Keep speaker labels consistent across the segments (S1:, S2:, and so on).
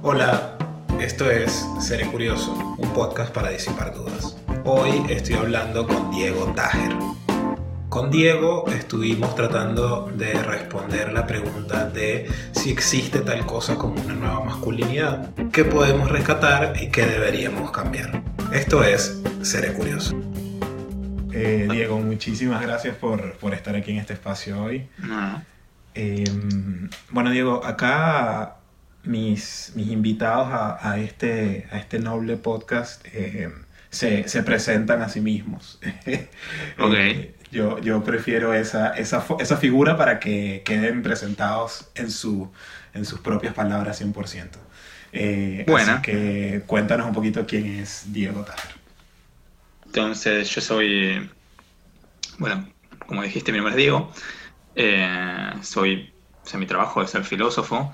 S1: Hola, esto es Seré Curioso, un podcast para disipar dudas. Hoy estoy hablando con Diego Tajer. Con Diego estuvimos tratando de responder la pregunta de si existe tal cosa como una nueva masculinidad, qué podemos rescatar y qué deberíamos cambiar. Esto es Seré Curioso. Eh, Diego, muchísimas gracias por, por, estar aquí en este espacio hoy. Eh, bueno, Diego, acá mis, mis invitados a, a, este, a este noble podcast eh, se, se, presentan a sí mismos.
S2: okay.
S1: yo, yo prefiero esa, esa, esa, figura para que queden presentados en, su, en sus propias palabras 100%. Eh, bueno. Así que cuéntanos un poquito quién es Diego Tajer.
S2: Entonces, yo soy, bueno, como dijiste, mi nombre es Diego. Eh, soy, o sea, mi trabajo es ser filósofo.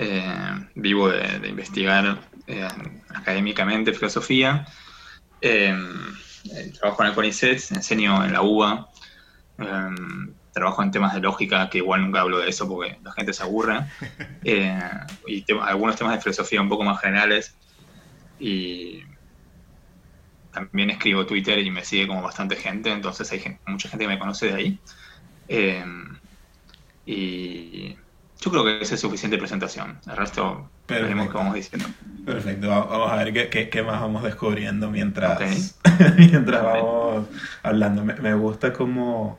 S2: Eh, vivo de, de investigar eh, académicamente filosofía. Eh, trabajo en el CONICET, enseño en la UBA. trabajo en temas de lógica, que igual nunca hablo de eso porque la gente se aburre. y algunos temas de filosofía un poco más generales. Y también escribo Twitter y me sigue como bastante gente, entonces hay mucha gente que me conoce de ahí. Eh, y yo creo que esa es suficiente presentación. El resto veremos qué vamos diciendo.
S1: Perfecto, vamos a ver qué, qué, más vamos descubriendo mientras, mientras vamos hablando. Me, me gusta como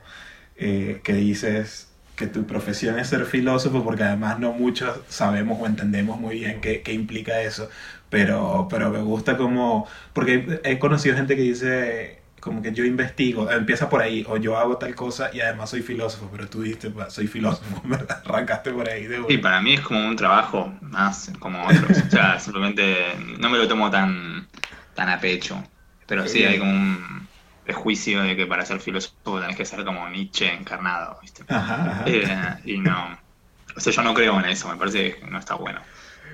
S1: eh, que dices que tu profesión es ser filósofo, porque además no muchos sabemos o entendemos muy bien qué, qué implica eso, pero, pero me gusta como, porque he conocido gente que dice como que yo investigo, empieza por ahí, o yo hago tal cosa y además soy filósofo, pero tú dijiste, soy filósofo, ¿verdad? Arrancaste por ahí de
S2: Sí, para mí es como un trabajo más como otros, o sea, simplemente no me lo tomo tan, tan a pecho, pero sí hay como un prejuicio de que para ser filósofo tenés que ser como Nietzsche encarnado, ¿viste? Ajá, eh, y no, o sea, yo no creo en eso, me parece que no está bueno.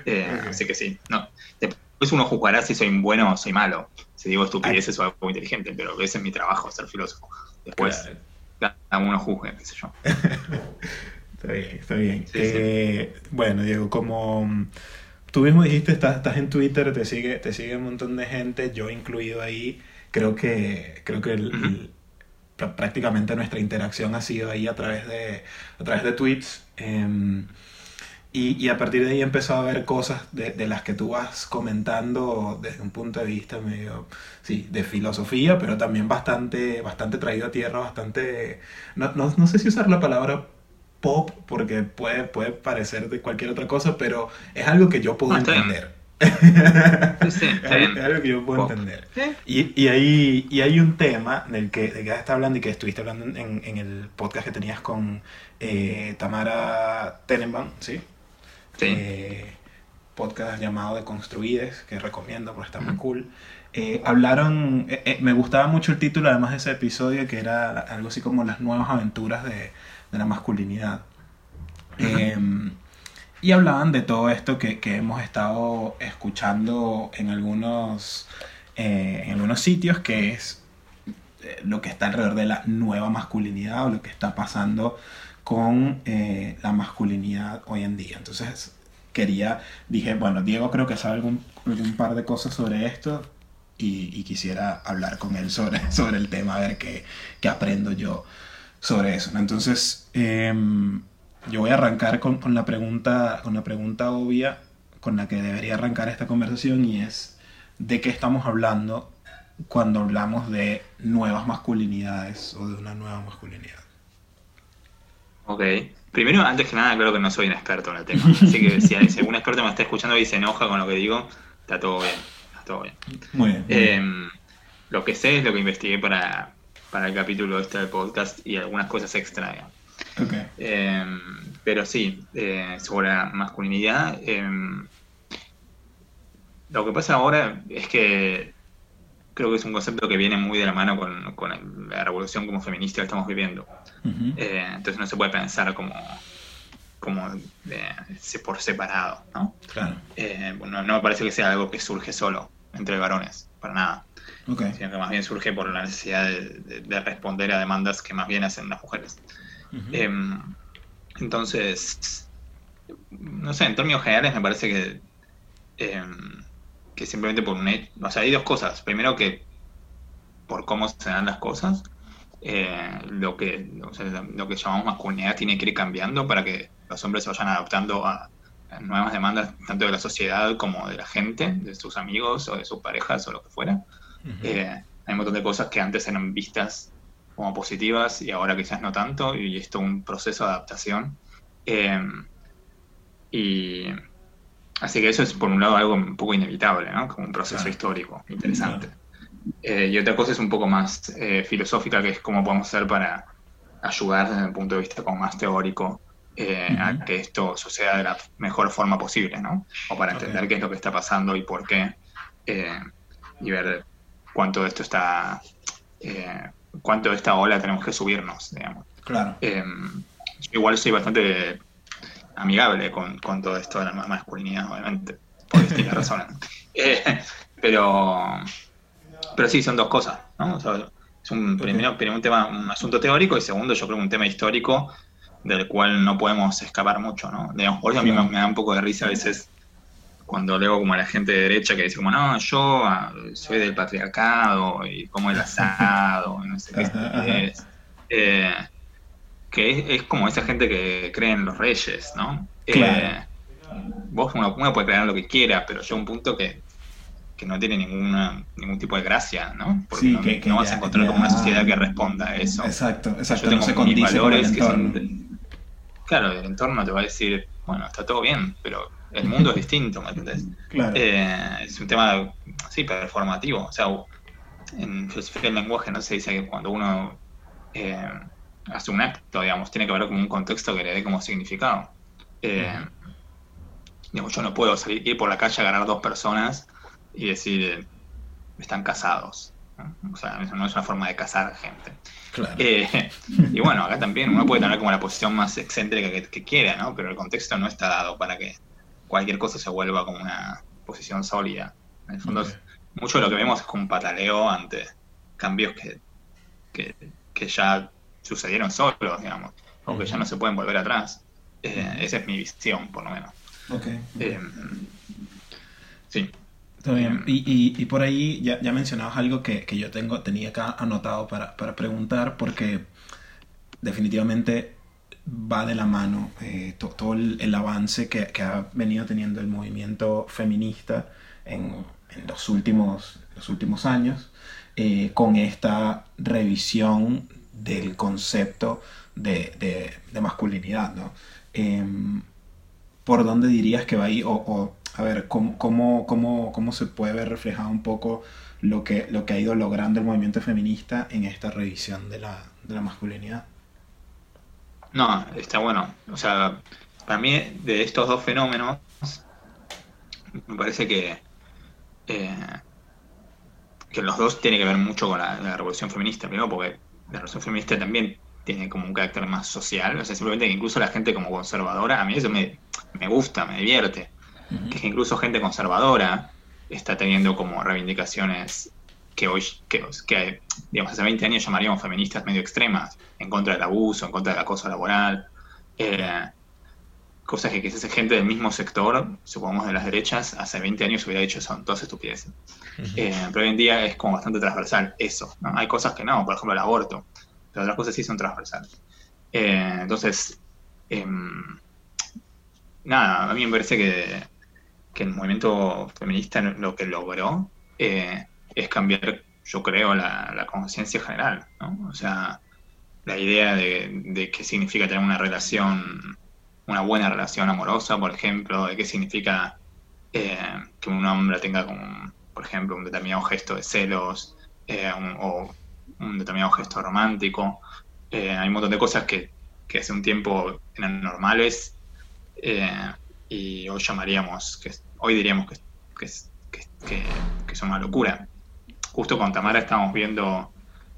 S2: Eh, Así que sí, no. Después uno juzgará si soy bueno o soy malo, si digo estupideces o algo inteligente, pero ese es mi trabajo, ser filósofo. Después cada uno juzgue, qué sé yo.
S1: está bien, está bien. eh, Bueno, Diego, como tú mismo dijiste, estás, estás en Twitter, te sigue, te sigue un montón de gente, yo incluido ahí creo que, creo que el, prácticamente nuestra interacción ha sido ahí a través de, a través de tweets. Eh, y, y, a partir de ahí he empezado a ver cosas de, de, las que tú vas comentando desde un punto de vista medio, sí, de filosofía, pero también bastante, bastante traído a tierra, bastante, no, no, no sé si usar la palabra pop, porque puede, puede parecer de cualquier otra cosa, pero es algo que yo puedo ah, entender.
S2: sí,
S1: es algo que yo puedo pop. entender. Y, y, hay, y hay un tema del que, de que estás hablando y que estuviste hablando en, en el podcast que tenías con eh, Tamara Tenenbaum, ¿sí?
S2: Sí.
S1: Eh, podcast llamado De Construides, que recomiendo porque está muy cool. Eh, hablaron, eh, eh, me gustaba mucho el título además de ese episodio, que era algo así como las nuevas aventuras de, de la masculinidad. Uh -huh. y hablaban de todo esto que, que hemos estado escuchando en algunos, en algunos sitios, que es lo que está alrededor de la nueva masculinidad o lo que está pasando con eh, la masculinidad hoy en día. Entonces quería, dije, bueno, Diego creo que sabe algún, algún par de cosas sobre esto y, quisiera hablar con él sobre, sobre el tema, a ver qué, qué aprendo yo sobre eso. Entonces, eh, yo voy a arrancar con, con, la pregunta, con la pregunta obvia con la que debería arrancar esta conversación y es, ¿de qué estamos hablando cuando hablamos de nuevas masculinidades o de una nueva masculinidad?
S2: Ok. Primero, antes que nada, creo que no soy un experto en el tema. Así que si, si algún experto me está escuchando y se enoja con lo que digo, está todo bien. Está todo bien.
S1: Muy bien.
S2: Eh, lo que sé es lo que investigué para, para el capítulo este del podcast y algunas cosas extra.
S1: Okay.
S2: Eh, pero sí, eh, sobre la masculinidad. lo que pasa ahora es que creo que es un concepto que viene muy de la mano con, con la revolución como feminista que estamos viviendo. Uh -huh. eh, entonces no se puede pensar como, como eh, por separado, ¿no?
S1: Claro.
S2: Eh, no, no, me parece que sea algo que surge solo entre varones, para nada.
S1: Okay.
S2: Sino que más bien surge por la necesidad de, de, de responder a demandas que más bien hacen las mujeres. Uh -huh. entonces, no sé, en términos generales me parece que que simplemente por un hecho, o sea, hay dos cosas. Primero que por cómo se dan las cosas, eh, lo, que, lo que llamamos masculinidad tiene que ir cambiando para que los hombres se vayan adaptando a, nuevas demandas tanto de la sociedad como de la gente, de sus amigos o de sus parejas o lo que fuera. Eh, hay un montón de cosas que antes eran vistas como positivas y ahora quizás no tanto, y esto es un proceso de adaptación. Eh, y así que eso es por un lado algo un poco inevitable, ¿no? Como un proceso histórico interesante. Eh, y otra cosa es un poco más eh, filosófica, que es cómo podemos hacer para ayudar desde el punto de vista como más teórico eh, a que esto suceda de la mejor forma posible, ¿no? O para entender qué es lo que está pasando y por qué, y ver cuánto de esto está, cuánto de esta ola tenemos que subirnos, digamos.
S1: Claro.
S2: yo igual soy bastante amigable con, con todo esto de la masculinidad, obviamente, por distintas razones. pero pero sí, son dos cosas, ¿no? es un, primero, un tema, un asunto teórico y segundo, yo creo un tema histórico del cual no podemos escapar mucho, ¿no? Digamos, por eso a mí me, da un poco de risa a veces cuando leo como a la gente de derecha que dice como, no, yo ah, soy del patriarcado y como el asado, no sé qué es. Eh, que es, como esa gente que cree en los reyes, ¿no? Eh, vos uno, uno, puede creer en lo que quiera, pero yo un punto que que no tiene ninguna, ningún tipo de gracia, ¿no? Porque no, que, vas a encontrar como una sociedad que responda a eso.
S1: Exacto, exacto.
S2: Yo tengo mis valores que son... Claro, el entorno te va a decir, bueno, está todo bien, pero el mundo es distinto, ¿me entiendes?
S1: Claro.
S2: Eh, es un tema, sí, performativo. O sea, en filosofía del lenguaje no se dice que cuando uno eh, hace un acto, digamos, tiene que haber como un contexto que le dé como significado. Eh, digamos, yo no puedo salir, ir por la calle a agarrar dos personas y decir, eh, están casados. O sea, eso no es una forma de casar gente. Eh, y bueno, acá también uno puede tener como la posición más excéntrica que, quiera, ¿no? Pero el contexto no está dado para que cualquier cosa se vuelva como una posición sólida. En el fondo, mucho de lo que vemos es como un pataleo ante cambios que, que, ya sucedieron solos, digamos, o que ya no se pueden volver atrás. Eh, esa es mi visión, por lo menos.
S1: Okay.
S2: sí.
S1: Y, por ahí ya, ya mencionabas algo que, yo tengo, tenía acá anotado para, preguntar, porque definitivamente va de la mano eh, todo el, avance que, ha venido teniendo el movimiento feminista en, los, últimos, los últimos años, eh, con esta revisión del concepto de, masculinidad. ¿no? Em, ¿Por dónde dirías que va ahí? o a ver, ¿cómo, cómo, cómo, se puede ver reflejado un poco lo que, lo que ha ido logrando el movimiento feminista en esta revisión de la, de la masculinidad?
S2: No, está bueno. O sea, para mí de estos dos fenómenos, me parece que, eh, que los dos tienen que ver mucho con la, revolución feminista. Primero porque la revolución feminista también tiene como un carácter más social. O sea, simplemente que incluso la gente como conservadora, a mí eso me, me gusta, me divierte que incluso gente conservadora está teniendo como reivindicaciones que hoy, que, que, digamos, hace 20 años llamaríamos feministas medio extremas, en contra del abuso, en contra del acoso laboral, eh, cosas que quizás gente del mismo sector, supongamos de las derechas, hace 20 años hubiera dicho son todas estupideces. Eh, pero hoy en día es como bastante transversal eso. Hay cosas que no, por ejemplo el aborto, pero otras cosas sí son transversales. Eh, entonces, em, nada, a mí me parece que que el movimiento feminista lo que logró eh, es cambiar, yo creo, la, conciencia general, ¿no? O sea, la idea de, qué significa tener una relación, una buena relación amorosa, por ejemplo, de qué significa eh, que un hombre tenga, como, por ejemplo, un determinado gesto de celos eh, o un determinado gesto romántico. hay un montón de cosas que, que hace un tiempo eran normales y hoy llamaríamos que hoy diríamos que, que, que, que, son una locura. Justo con Tamara estamos viendo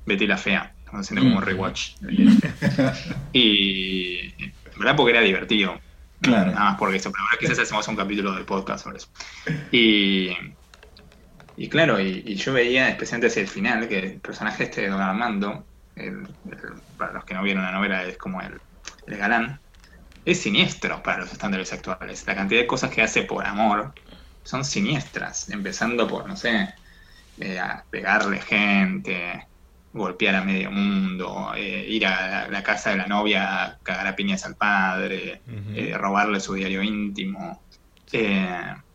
S2: Betty la Fea, estamos haciendo como un mm. rewatch. y verdad porque era divertido.
S1: Claro.
S2: Nada más porque eso, pero ahora quizás hacemos un capítulo de podcast sobre eso. Y, y claro, y, yo veía, especialmente hacia el final, que el personaje este de Don Armando, para los que no vieron la novela, es como el, el galán, es siniestro para los estándares actuales. La cantidad de cosas que hace por amor son siniestras, empezando por, no sé, eh, a pegarle gente, golpear a medio mundo, eh, ir a la, casa de la novia a cagar a piñas al padre, eh, robarle su diario íntimo,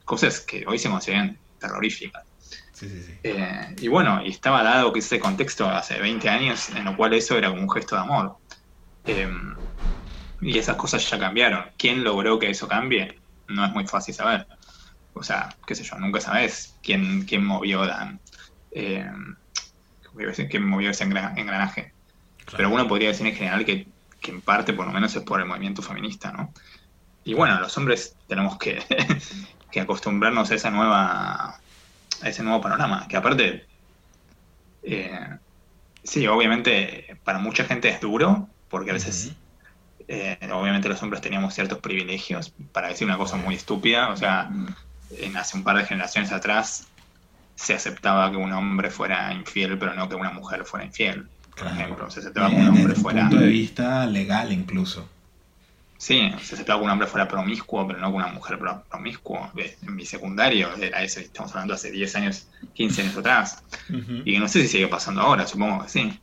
S2: cosas que hoy se consideran terroríficas. y bueno, y estaba dado que ese contexto hace 20 años en lo cual eso era como un gesto de amor. y esas cosas ya cambiaron. ¿Quién logró que eso cambie? No es muy fácil saber. O sea, qué sé yo, nunca sabes quién, quién movió eh, que movió ese engranaje. Pero uno podría decir en general que, en parte por lo menos es por el movimiento feminista, ¿no? Y bueno, los hombres tenemos que, acostumbrarnos a esa nueva a ese nuevo panorama, que aparte eh, sí, obviamente para mucha gente es duro, porque a veces eh, obviamente los hombres teníamos ciertos privilegios, para decir una cosa muy estúpida, o sea, en hace un par de generaciones atrás se aceptaba que un hombre fuera infiel, pero no que una mujer fuera infiel. Por ejemplo, se aceptaba que un hombre fuera.
S1: punto de vista legal, incluso.
S2: Sí, se aceptaba que un hombre fuera promiscuo, pero no que una mujer promiscuo. En mi secundario era ese, estamos hablando hace 10 años, 15 años atrás. Y no sé si sigue pasando ahora, supongo que sí.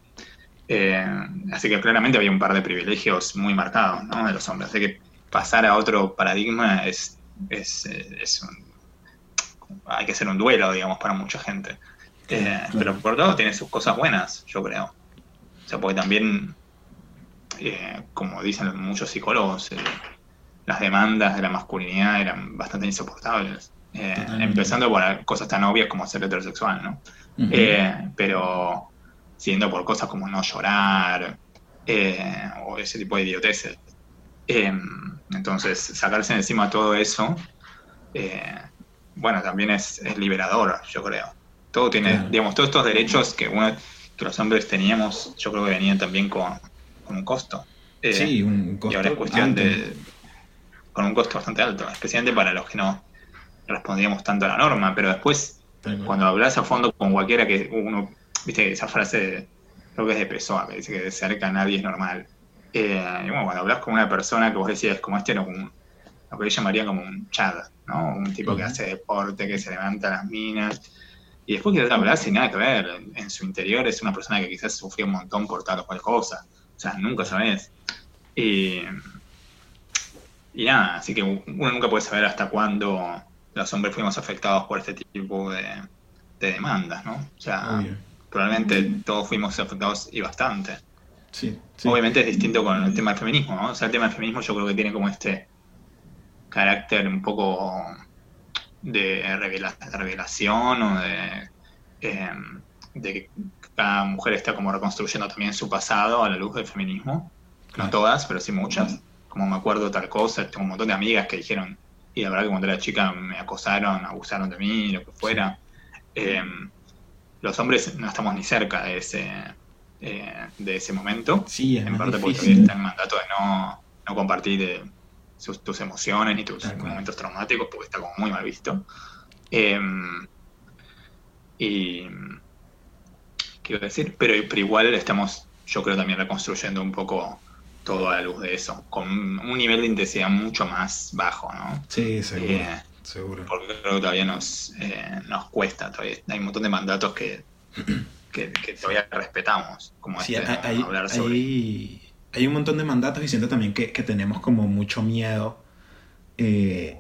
S2: Eh, así que claramente había un par de privilegios muy marcados ¿no? de los hombres. Así que pasar a otro paradigma es, es, es un hay que hacer un duelo, digamos, para mucha gente. Eh, pero por todo tiene sus cosas buenas, yo creo. O sea, porque también, eh, como dicen muchos psicólogos, eh, las demandas de la masculinidad eran bastante insoportables. empezando por cosas tan obvias como ser heterosexual, ¿no? pero siendo por cosas como no llorar o ese tipo de idioteces. entonces, sacarse encima todo eso bueno, también es, liberador, yo creo. Todo tiene, digamos, todos estos derechos que uno, que los hombres teníamos, yo creo que venían también con, un costo.
S1: Eh, sí, un costo.
S2: Y ahora es cuestión de. con un costo bastante alto, especialmente para los que no respondíamos tanto a la norma, pero después, cuando hablas a fondo con cualquiera que uno, viste, esa frase, creo que es de Pessoa, que dice que de cerca nadie es normal. Eh, y bueno, cuando hablas con una persona que vos decías, como este era un, lo que yo llamaría como un chad, ¿no? Un tipo que hace deporte, que se levanta las minas. Y después que hablar sin nada que ver. En, su interior es una persona que quizás sufrió un montón por tal o cual cosa. O sea, nunca sabes. Y, y nada, así que uno nunca puede saber hasta cuándo los hombres fuimos afectados por este tipo de, demandas, ¿no? O sea, probablemente todos fuimos afectados y bastante.
S1: Sí,
S2: Obviamente es distinto con el tema del feminismo, ¿no? O sea, el tema del feminismo yo creo que tiene como este carácter un poco de, revelación o de, em, de que cada mujer está como reconstruyendo también su pasado a la luz del feminismo. No todas, pero sí muchas. Como me acuerdo tal cosa, tengo un montón de amigas que dijeron, y la verdad que cuando era chica me acosaron, abusaron de mí, lo que fuera. Em, los hombres no estamos ni cerca de ese, eh, de ese momento.
S1: Sí,
S2: en parte porque está el mandato de no, no compartir eh, tus emociones ni tus momentos traumáticos, porque está como muy mal visto. Em, y. Quiero decir, pero, pero igual estamos, yo creo, también reconstruyendo un poco todo a la luz de eso, con un nivel de intensidad mucho más bajo, ¿no?
S1: Sí, seguro. Eh, seguro.
S2: Porque creo que todavía nos, eh, nos cuesta, todavía hay un montón de mandatos que, que, todavía respetamos, como
S1: sí, este, hay, hablar sobre hay un montón de mandatos y siento también que, tenemos como mucho miedo eh,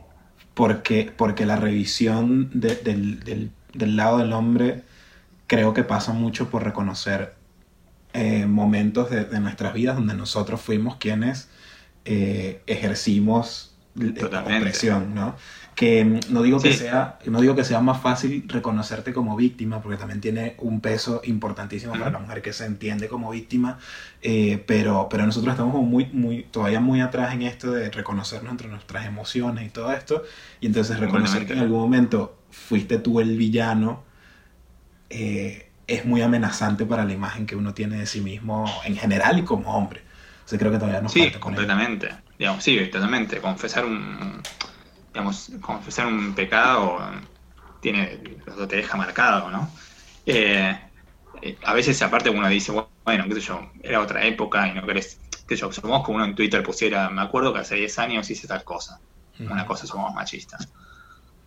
S1: porque, porque la revisión del, lado del hombre creo que pasa mucho por reconocer eh, momentos de, nuestras vidas donde nosotros fuimos quienes eh, ejercimos opresión, ¿no? que mm, no digo que sea no digo que sea más fácil reconocerte como víctima porque también tiene un peso importantísimo para la mujer que se entiende como víctima eh, pero pero nosotros estamos muy muy todavía muy atrás en esto de reconocernos entre nuestras emociones y todo esto y entonces reconocer que en algún momento fuiste tú el villano eh, es muy amenazante para la imagen que uno tiene de sí mismo en general y como hombre. O sea, creo que todavía nos
S2: sí, falta completamente digamos sí totalmente confesar un digamos, confesar un pecado tiene, te deja marcado, ¿no? Eh, eh, a veces aparte uno dice, bueno, qué sé yo, era otra época y no querés, qué sé yo, supongamos que uno en Twitter pusiera, me acuerdo que hace 10 años hice tal cosa, una cosa somos machistas.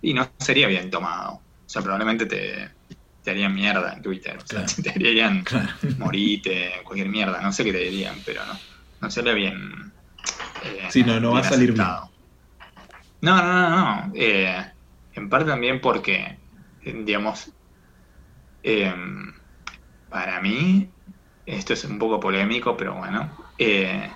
S2: y no sería bien tomado. O sea, probablemente te, te harían mierda en Twitter. O sea, te dirían morite, cualquier mierda. No sé qué te dirían, pero no, no sería bien.
S1: Eh, sí, no, no va a salir bien.
S2: No, no, no, no. Eh, en parte también porque, digamos, em, para mí, esto es un poco polémico, pero bueno, eh,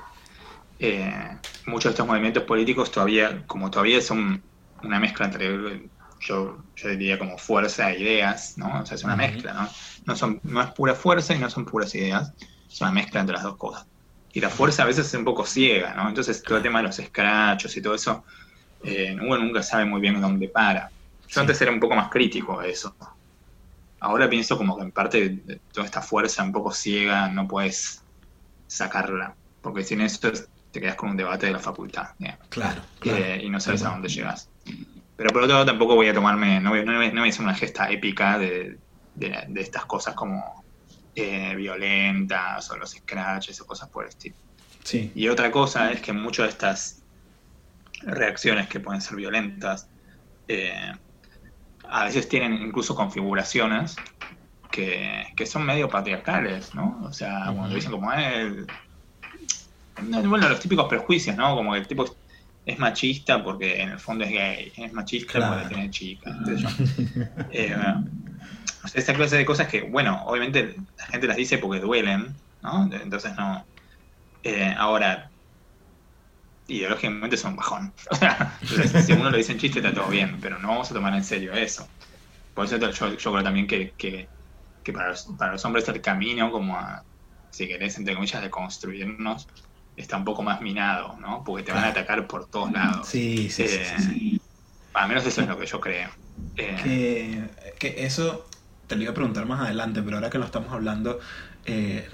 S2: muchos de estos movimientos políticos todavía, como todavía son una mezcla entre yo, yo diría como fuerza e ideas, ¿no? O sea, es una mezcla, ¿no? No, son, no es pura fuerza y no son puras ideas, es una mezcla entre las dos cosas. Y la fuerza a veces es un poco ciega, ¿no? Entonces todo el tema de los escrachos y todo eso, eh, uno nunca sabe muy bien dónde para. Yo antes era un poco más crítico de eso. Ahora pienso como que en parte de toda esta fuerza un poco ciega no puedes sacarla, porque sin eso te quedas con un debate de la facultad.
S1: Claro,
S2: eh, y no sabes a dónde llegas. Pero por otro lado tampoco voy a tomarme, no voy, no voy, a hacer una gesta épica de, estas cosas como eh, violentas o los scratches o cosas por el estilo.
S1: Sí.
S2: Y otra cosa es que muchas de estas reacciones que pueden ser violentas eh, a veces tienen incluso configuraciones que, son medio patriarcales, ¿no? O sea, cuando dicen como, eh, bueno, los típicos prejuicios, ¿no? Como que el tipo es machista porque en el fondo es gay, es machista porque tiene chica. Eh, esa clase de cosas que, bueno, obviamente la gente las dice porque duelen, ¿no? Entonces no. Eh, ahora, ideológicamente son bajón. si uno lo dice en chiste está todo bien, pero no vamos a tomar en serio eso. Por eso yo, creo también que, que, para, los, para los hombres el camino como a, si querés, entre comillas, de construirnos, está un poco más minado, ¿no? Porque te van a atacar por todos lados.
S1: Sí, sí, sí, sí,
S2: Al menos eso es lo que yo creo.
S1: Eh, que, eso te lo iba a preguntar más adelante, pero ahora que lo estamos hablando, eh,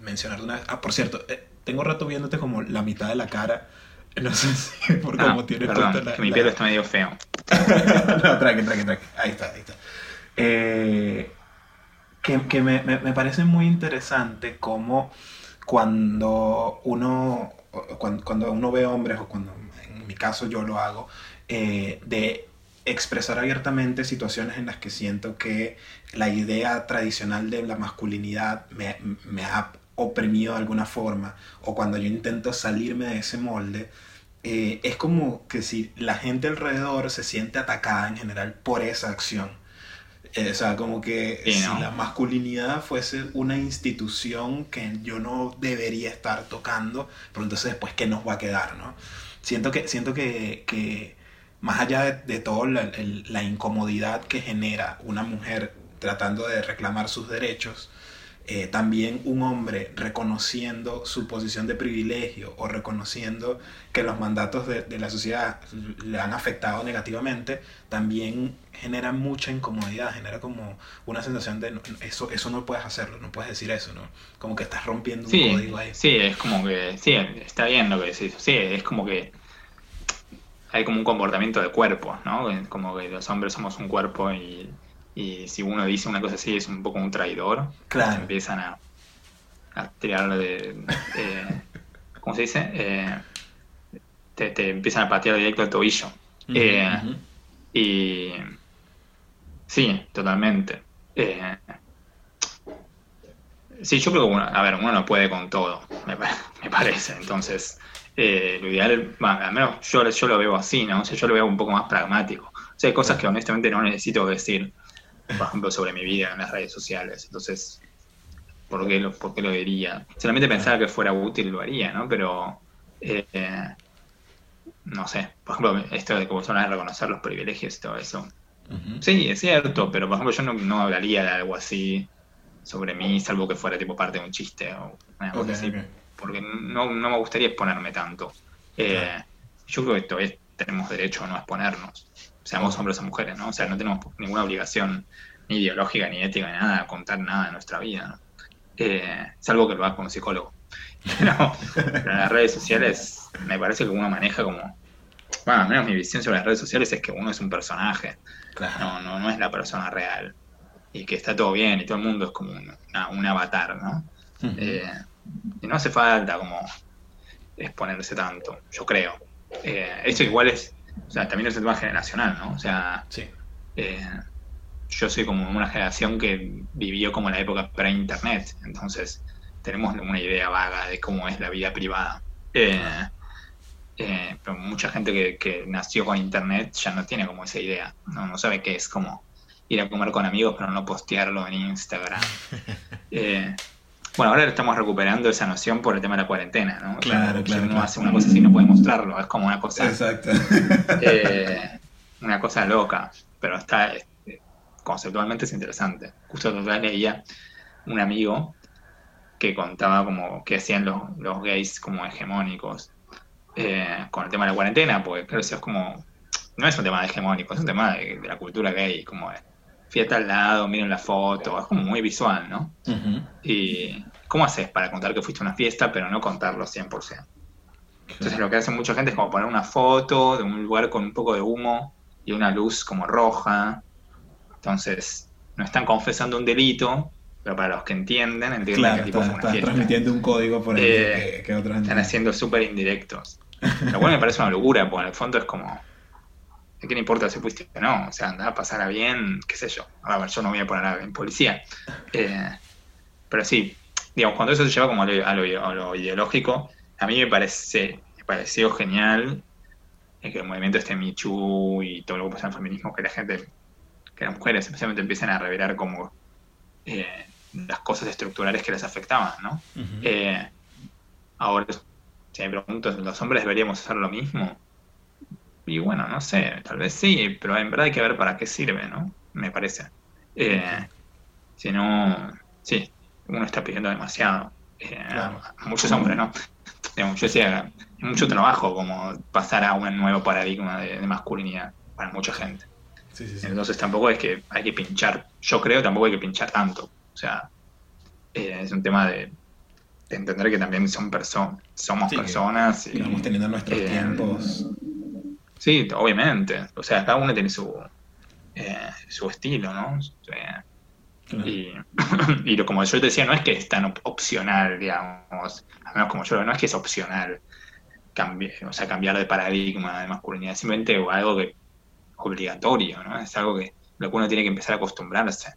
S1: mencionar una vez. Ah, por cierto, eh, tengo rato viéndote como la mitad de la cara. No sé si por cómo ah, tienes
S2: perdón, la, que mi piel está medio feo.
S1: no, tranqui, tranqui, tranqui. Ahí está, ahí está. Eh, que, que me, me, me, parece muy interesante cómo cuando uno, cuando, uno ve hombres, o cuando en mi caso yo lo hago, eh, de expresar abiertamente situaciones en las que siento que la idea tradicional de la masculinidad me, me ha oprimido de alguna forma, o cuando yo intento salirme de ese molde, eh, es como que si la gente alrededor se siente atacada en general por esa acción. Eh, o sea, como que si la masculinidad fuese una institución que yo no debería estar tocando, pero entonces después, ¿qué nos va a quedar? ¿no? Siento que, siento que, que más allá de, de todo la, la, incomodidad que genera una mujer tratando de reclamar sus derechos, eh, también un hombre reconociendo su posición de privilegio o reconociendo que los mandatos de, de, la sociedad le han afectado negativamente, también genera mucha incomodidad, genera como una sensación de eso, eso no puedes hacerlo, no puedes decir eso, ¿no? Como que estás rompiendo un código ahí.
S2: Sí, es como que, sí, está bien lo que decís, sí, es como que hay como un comportamiento de cuerpo, ¿no? Como que los hombres somos un cuerpo y y si uno dice una cosa así es un poco un traidor.
S1: Claro.
S2: Empiezan a, a tirarlo de... ¿Cómo se dice? Eh, te, empiezan a patear directo al tobillo. Eh, y... Sí, totalmente. Eh, sí, yo creo que uno, a ver, uno no puede con todo, me, me parece. Entonces, lo ideal, al menos yo, yo lo veo así, ¿no? O sea, yo lo veo un poco más pragmático. O sea, hay cosas que honestamente no necesito decir por ejemplo, sobre mi vida en las redes sociales. Entonces, ¿por qué lo, por qué lo diría? Solamente pensaba que fuera útil lo haría, ¿no? Pero, eh, no sé, por ejemplo, esto de cómo son a reconocer los privilegios y todo eso. Sí, es cierto, pero por ejemplo yo no, hablaría de algo así sobre mí, salvo que fuera tipo parte de un chiste o una cosa así, porque no, no, me gustaría exponerme tanto. Eh, yo creo que todavía tenemos derecho a no exponernos seamos hombres o mujeres, ¿no? O sea, no tenemos ninguna obligación ni ideológica, ni ética, ni nada, a contar nada de nuestra vida, ¿no? Eh, salvo que lo haga como psicólogo. Pero, en las redes sociales me parece que uno maneja como... Bueno, al menos mi visión sobre las redes sociales es que uno es un personaje, no, no, no es la persona real. Y que está todo bien y todo el mundo es como un, avatar, ¿no? Eh, y no hace falta como exponerse tanto, yo creo. Eh, esto igual es o sea, también es un tema generacional, ¿no? O sea,
S1: Sí.
S2: eh, yo soy como una generación que vivió como la época pre-internet, entonces tenemos una idea vaga de cómo es la vida privada. Eh, eh, pero mucha gente que, que nació con internet ya no tiene como esa idea, no, no sabe qué es como ir a comer con amigos pero no postearlo en Instagram. Eh, bueno, ahora estamos recuperando esa noción por el tema de la cuarentena, ¿no? O sea,
S1: Claro,
S2: si
S1: claro,
S2: uno
S1: claro.
S2: hace una cosa así no puede mostrarlo, es como una cosa
S1: Exacto.
S2: eh, una cosa loca, pero está este, conceptualmente es interesante. Justo día leía un amigo que contaba como que hacían los, los gays como hegemónicos eh, con el tema de la cuarentena, porque claro, eso es como, no es un tema hegemónico, es un tema de, de la cultura gay, como de fiesta al lado, miren la foto, es como muy visual, ¿no? Y ¿cómo haces para contar que fuiste a una fiesta pero no contarlo 100%? Entonces lo que hace mucha gente es como poner una foto de un lugar con un poco de humo y una luz como roja. Entonces no están confesando un delito, pero para los que entienden, entienden
S1: Claro,
S2: que tipo
S1: estás
S2: fue una fiesta.
S1: transmitiendo un código por ahí
S2: Eh,
S1: que, que otros
S2: Están
S1: entienden.
S2: haciendo súper indirectos. Lo cual me parece una locura, porque en el fondo es como, ¿a qué le importa si fuiste o no? O sea, andá a pasarla bien, qué sé yo. A ver, yo no voy a poner a- en policía. Eh, pero sí, digamos, cuando eso se lleva como a lo, a lo- a lo ideológico, a mí me parece, me pareció genial eh, que el movimiento este Me Too y todo lo que pasa en el feminismo, que la gente, que las mujeres especialmente empiecen a revelar como eh, las cosas estructurales que les afectaban, ¿no? Eh, ahora, si me pregunto, ¿los hombres deberíamos hacer lo mismo? Y bueno, no sé, tal vez sí, pero en verdad hay que ver para qué sirve, ¿no? Me parece. Eh, si no, sí, uno está pidiendo demasiado. Eh,
S1: Claro.
S2: Muchos hombres, ¿no? Yo decía, es mucho trabajo como pasar a un nuevo paradigma de, de masculinidad para mucha gente.
S1: Sí, sí, sí.
S2: Entonces tampoco es que hay que pinchar, yo creo tampoco hay que pinchar tanto. O sea, eh, es un tema de, de entender que también son personas, somos personas.
S1: Que
S2: y-
S1: vamos teniendo nuestros
S2: eh,
S1: tiempos.
S2: Sí, obviamente. O sea, cada uno tiene su, eh, su estilo, ¿no? Eh,
S1: Claro.
S2: y, y lo, como yo te decía, no es que es tan op- opcional, digamos, al menos como yo, lo- no es que es opcional cambiar, o sea, cambiar de paradigma de masculinidad, simplemente algo que obligatorio, ¿no? Es algo que lo que uno tiene que empezar a acostumbrarse.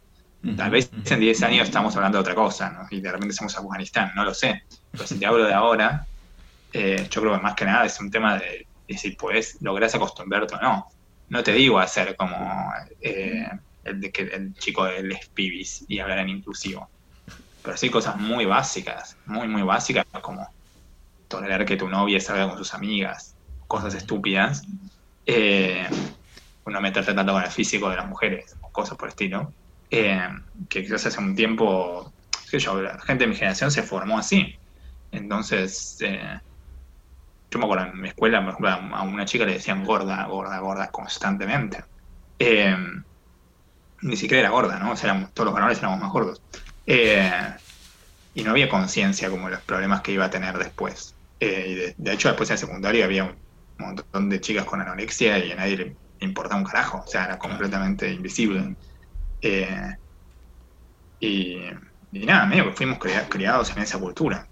S2: Tal vez en 10 años estamos hablando de otra cosa, ¿no? Y de repente somos Afganistán, no lo sé. Pero si te hablo de ahora, eh, yo creo que más que nada es un tema de, de si puedes, lográs acostumbrarte o no. No te digo hacer como eh, el, que, el chico de Les Pibis y hablar en inclusivo. Pero sí cosas muy básicas, muy, muy básicas, como tolerar que tu novia salga con sus amigas, cosas estúpidas. Eh, no meterte tanto con el físico de las mujeres, cosas por el estilo. Eh, que quizás hace un tiempo, qué sé yo, la gente de mi generación se formó así. Entonces, eh, yo me acuerdo en mi escuela, por ejemplo, a una chica le decían gorda, gorda, gorda constantemente. Eh, ni siquiera era gorda, ¿no? O sea, éramos- todos los varones éramos más gordos. Eh, y no había conciencia como los problemas que iba a tener después. Eh, y de, de hecho, después en secundaria había un montón de chicas con anorexia y a nadie le importaba un carajo. O sea, era completamente invisible. Eh, y, y nada, medio que fuimos cria- criados en esa cultura.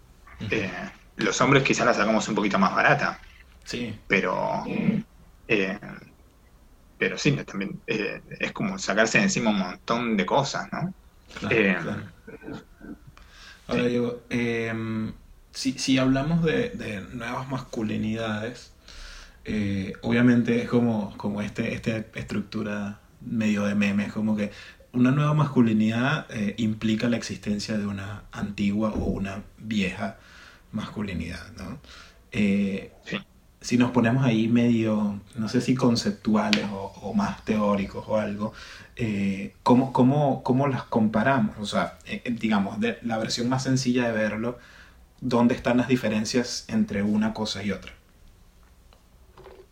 S2: Eh, los hombres quizás la sacamos un poquito más barata,
S1: Sí,
S2: pero eh, pero sí, también eh, es como sacarse de encima un montón de cosas, ¿no?
S1: claro,
S2: Eh,
S1: claro. Ahora digo, em, si, si hablamos de, de nuevas masculinidades, obviamente es como, como este, esta estructura medio de memes, como que una nueva masculinidad implica la existencia de una antigua o una vieja masculinidad, ¿no? Eh,
S2: Sí.
S1: si nos ponemos ahí medio, no sé si conceptuales o, o más teóricos o algo, eh, ¿cómo, cómo, cómo las comparamos? O sea, eh, eh, digamos, de la versión más sencilla de verlo, ¿dónde están las diferencias entre una cosa y otra?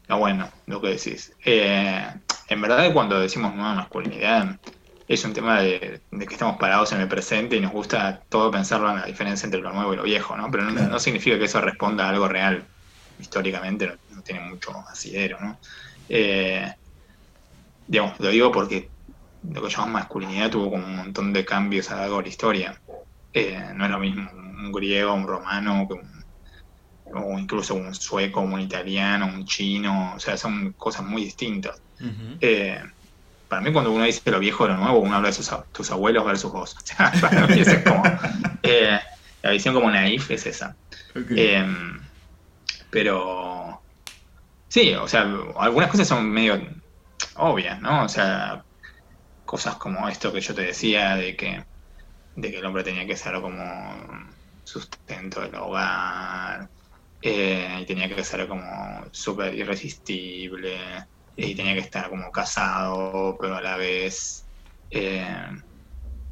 S2: Está bueno lo que decís. Eh, en verdad, cuando decimos nueva masculinidad, es un tema de, de que estamos parados en el presente y nos gusta todo pensarlo en la diferencia entre lo nuevo y lo viejo, ¿no? Pero no,
S1: Claro.
S2: no significa que eso responda a algo real. Históricamente no, no tiene mucho asidero, ¿no? Eh, digamos, lo digo porque lo que llamamos masculinidad tuvo como un montón de cambios a lo largo de la historia. Eh, no es lo mismo un griego, un romano, que un, o incluso un sueco, un italiano, un chino, o sea, son cosas muy distintas. Eh, para mí cuando uno dice lo viejo o lo nuevo, uno habla de sus, tus abuelos versus vos. O sea, para mí es como... Eh, la visión como naif es esa. Em, pero... Sí, o sea, algunas cosas son medio obvias, ¿no? O sea, cosas como esto que yo te decía de que, de que el hombre tenía que ser como sustento del hogar, eh, y tenía que ser como súper irresistible, y tenía que estar como casado, pero a la vez, eh,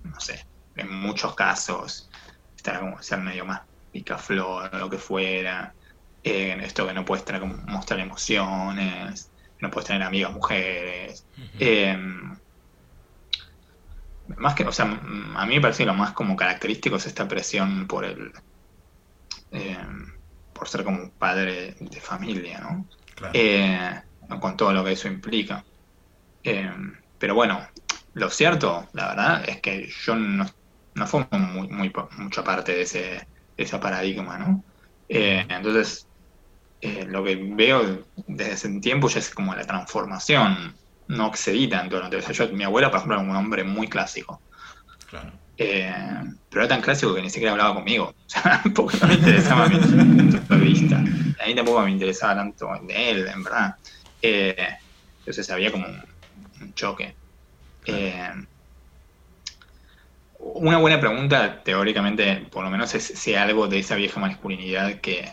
S2: no sé, en muchos casos, estar como ser medio más picaflor o lo que fuera, eh, esto que no puedes como mostrar emociones, no puedes tener amigas mujeres. más que, o sea, a mí me parece que lo más como característico es esta presión por el por ser como un padre de familia, ¿no? Eh, con todo lo que eso implica. Eh, pero bueno, lo cierto, la verdad, es que yo no, no formo muy, muy, mucha parte de ese, ese paradigma, ¿no? Eh, entonces, lo que veo desde ese tiempo ya es como la transformación. No accedí tanto. ¿no? yo, mi abuela, por ejemplo, era un hombre muy clásico. Claro. Eh, pero era tan clásico que ni siquiera hablaba conmigo. O sea, porque no me interesaba mi de vista. A mí tampoco me interesaba tanto de él, en verdad. Eh, entonces había como un, choque. Eh, una buena pregunta, teóricamente, por lo menos, es si algo de esa vieja masculinidad que,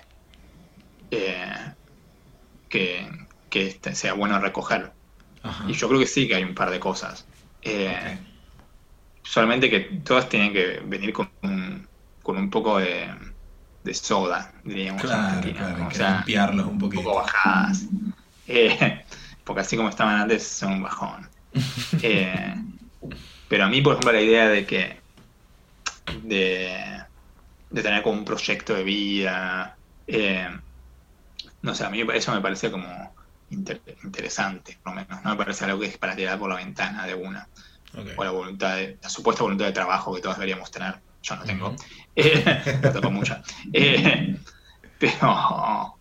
S2: que, que este, sea bueno recoger. Y yo creo que sí que hay un par de cosas. Solamente que todas tienen que venir con un, con un poco de, de soda, diríamos
S1: claro, Claro, o sea, limpiarlos un poquito.
S2: Un poco bajadas. Eh, porque así como estaban antes son un bajón. Eh, pero a mí, por ejemplo, la idea de que de, de tener como un proyecto de vida, eh, no sé, a mí eso me parece como interesante, por lo menos. No me parece algo que es para tirar por la ventana de una o la voluntad, la supuesta voluntad de trabajo que todos deberíamos tener. Yo no tengo, eh, no tengo mucha. Eh, pero,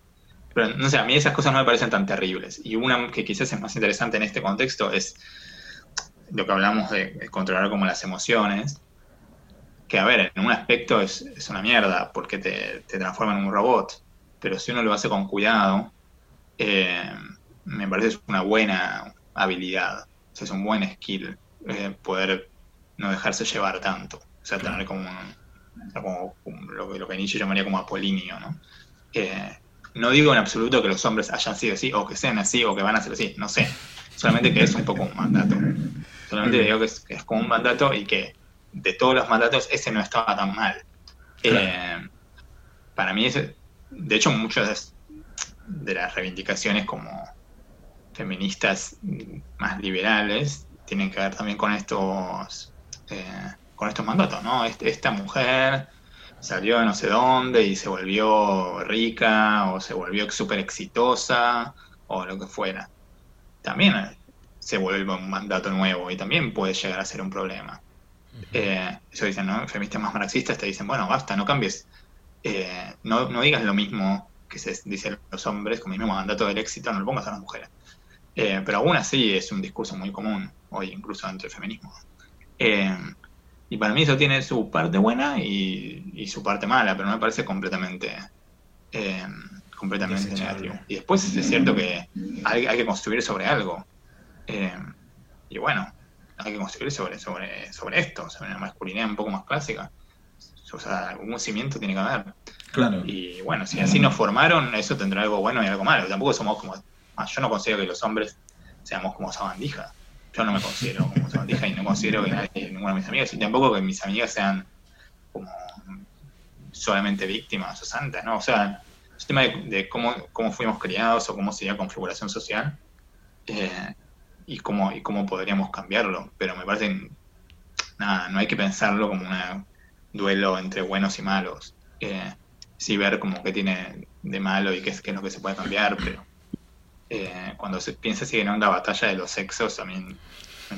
S2: pero, no sé, a mí esas cosas no me parecen tan terribles. Y una que quizás es más interesante en este contexto es lo que hablamos de, controlar como las emociones. Que a ver, en un aspecto es, es una mierda porque te, te, transforma en un robot. Pero si uno lo hace con cuidado, eh, me parece es una buena habilidad. O sea, es un buen skill eh, poder no dejarse llevar tanto. O sea, tener como, lo, que, lo que Nietzsche llamaría como apolinio, ¿no? Eh, no digo en absoluto que los hombres hayan sido así, o que sean así, o que van a ser así, no sé. Solamente que es un poco un mandato. Solamente digo que es, como un mandato y que de todos los mandatos ese no estaba tan mal. Eh, para mí, es, de hecho, muchas de las reivindicaciones como feministas más liberales tienen que ver también con estos, eh, con estos mandatos, ¿no? Esta mujer salió de no sé dónde y se volvió rica o se volvió súper exitosa o lo que fuera. También eh, se vuelve un mandato nuevo y también puede llegar a ser un problema. Eh, eso dicen, ¿no? Feministas más marxistas te dicen, bueno, basta, no cambies, no, no digas lo mismo que se dice los hombres con el mismo mandato del éxito, no lo pongas a las mujeres. pero aún así es un discurso muy común hoy incluso dentro del feminismo. Y para mí eso tiene su parte buena y, su parte mala, pero me parece completamente, eh, completamente negativo. Y después es cierto que hay, que construir sobre algo. Eh, y bueno, hay que construir sobre, sobre, sobre esto, sobre una masculinidad un poco más clásica. O sea, algún cimiento tiene que haber.
S1: Claro.
S2: Y bueno, si así nos formaron, eso tendrá algo bueno y algo malo. Tampoco somos como. Yo no considero que los hombres seamos como sabandijas yo no me considero como sabandija y no considero que nadie, ninguna de mis amigas, y tampoco que mis amigas sean como solamente víctimas o santas, ¿no? O sea, el tema de, cómo, cómo fuimos criados o cómo sería configuración social eh, y, cómo, y cómo podríamos cambiarlo, pero me parece, nada, no hay que pensarlo como un duelo entre buenos y malos. Eh, sí ver como qué tiene de malo y qué es, qué es lo que se puede cambiar, pero eh, cuando se piensa así en onda batalla de los sexos, también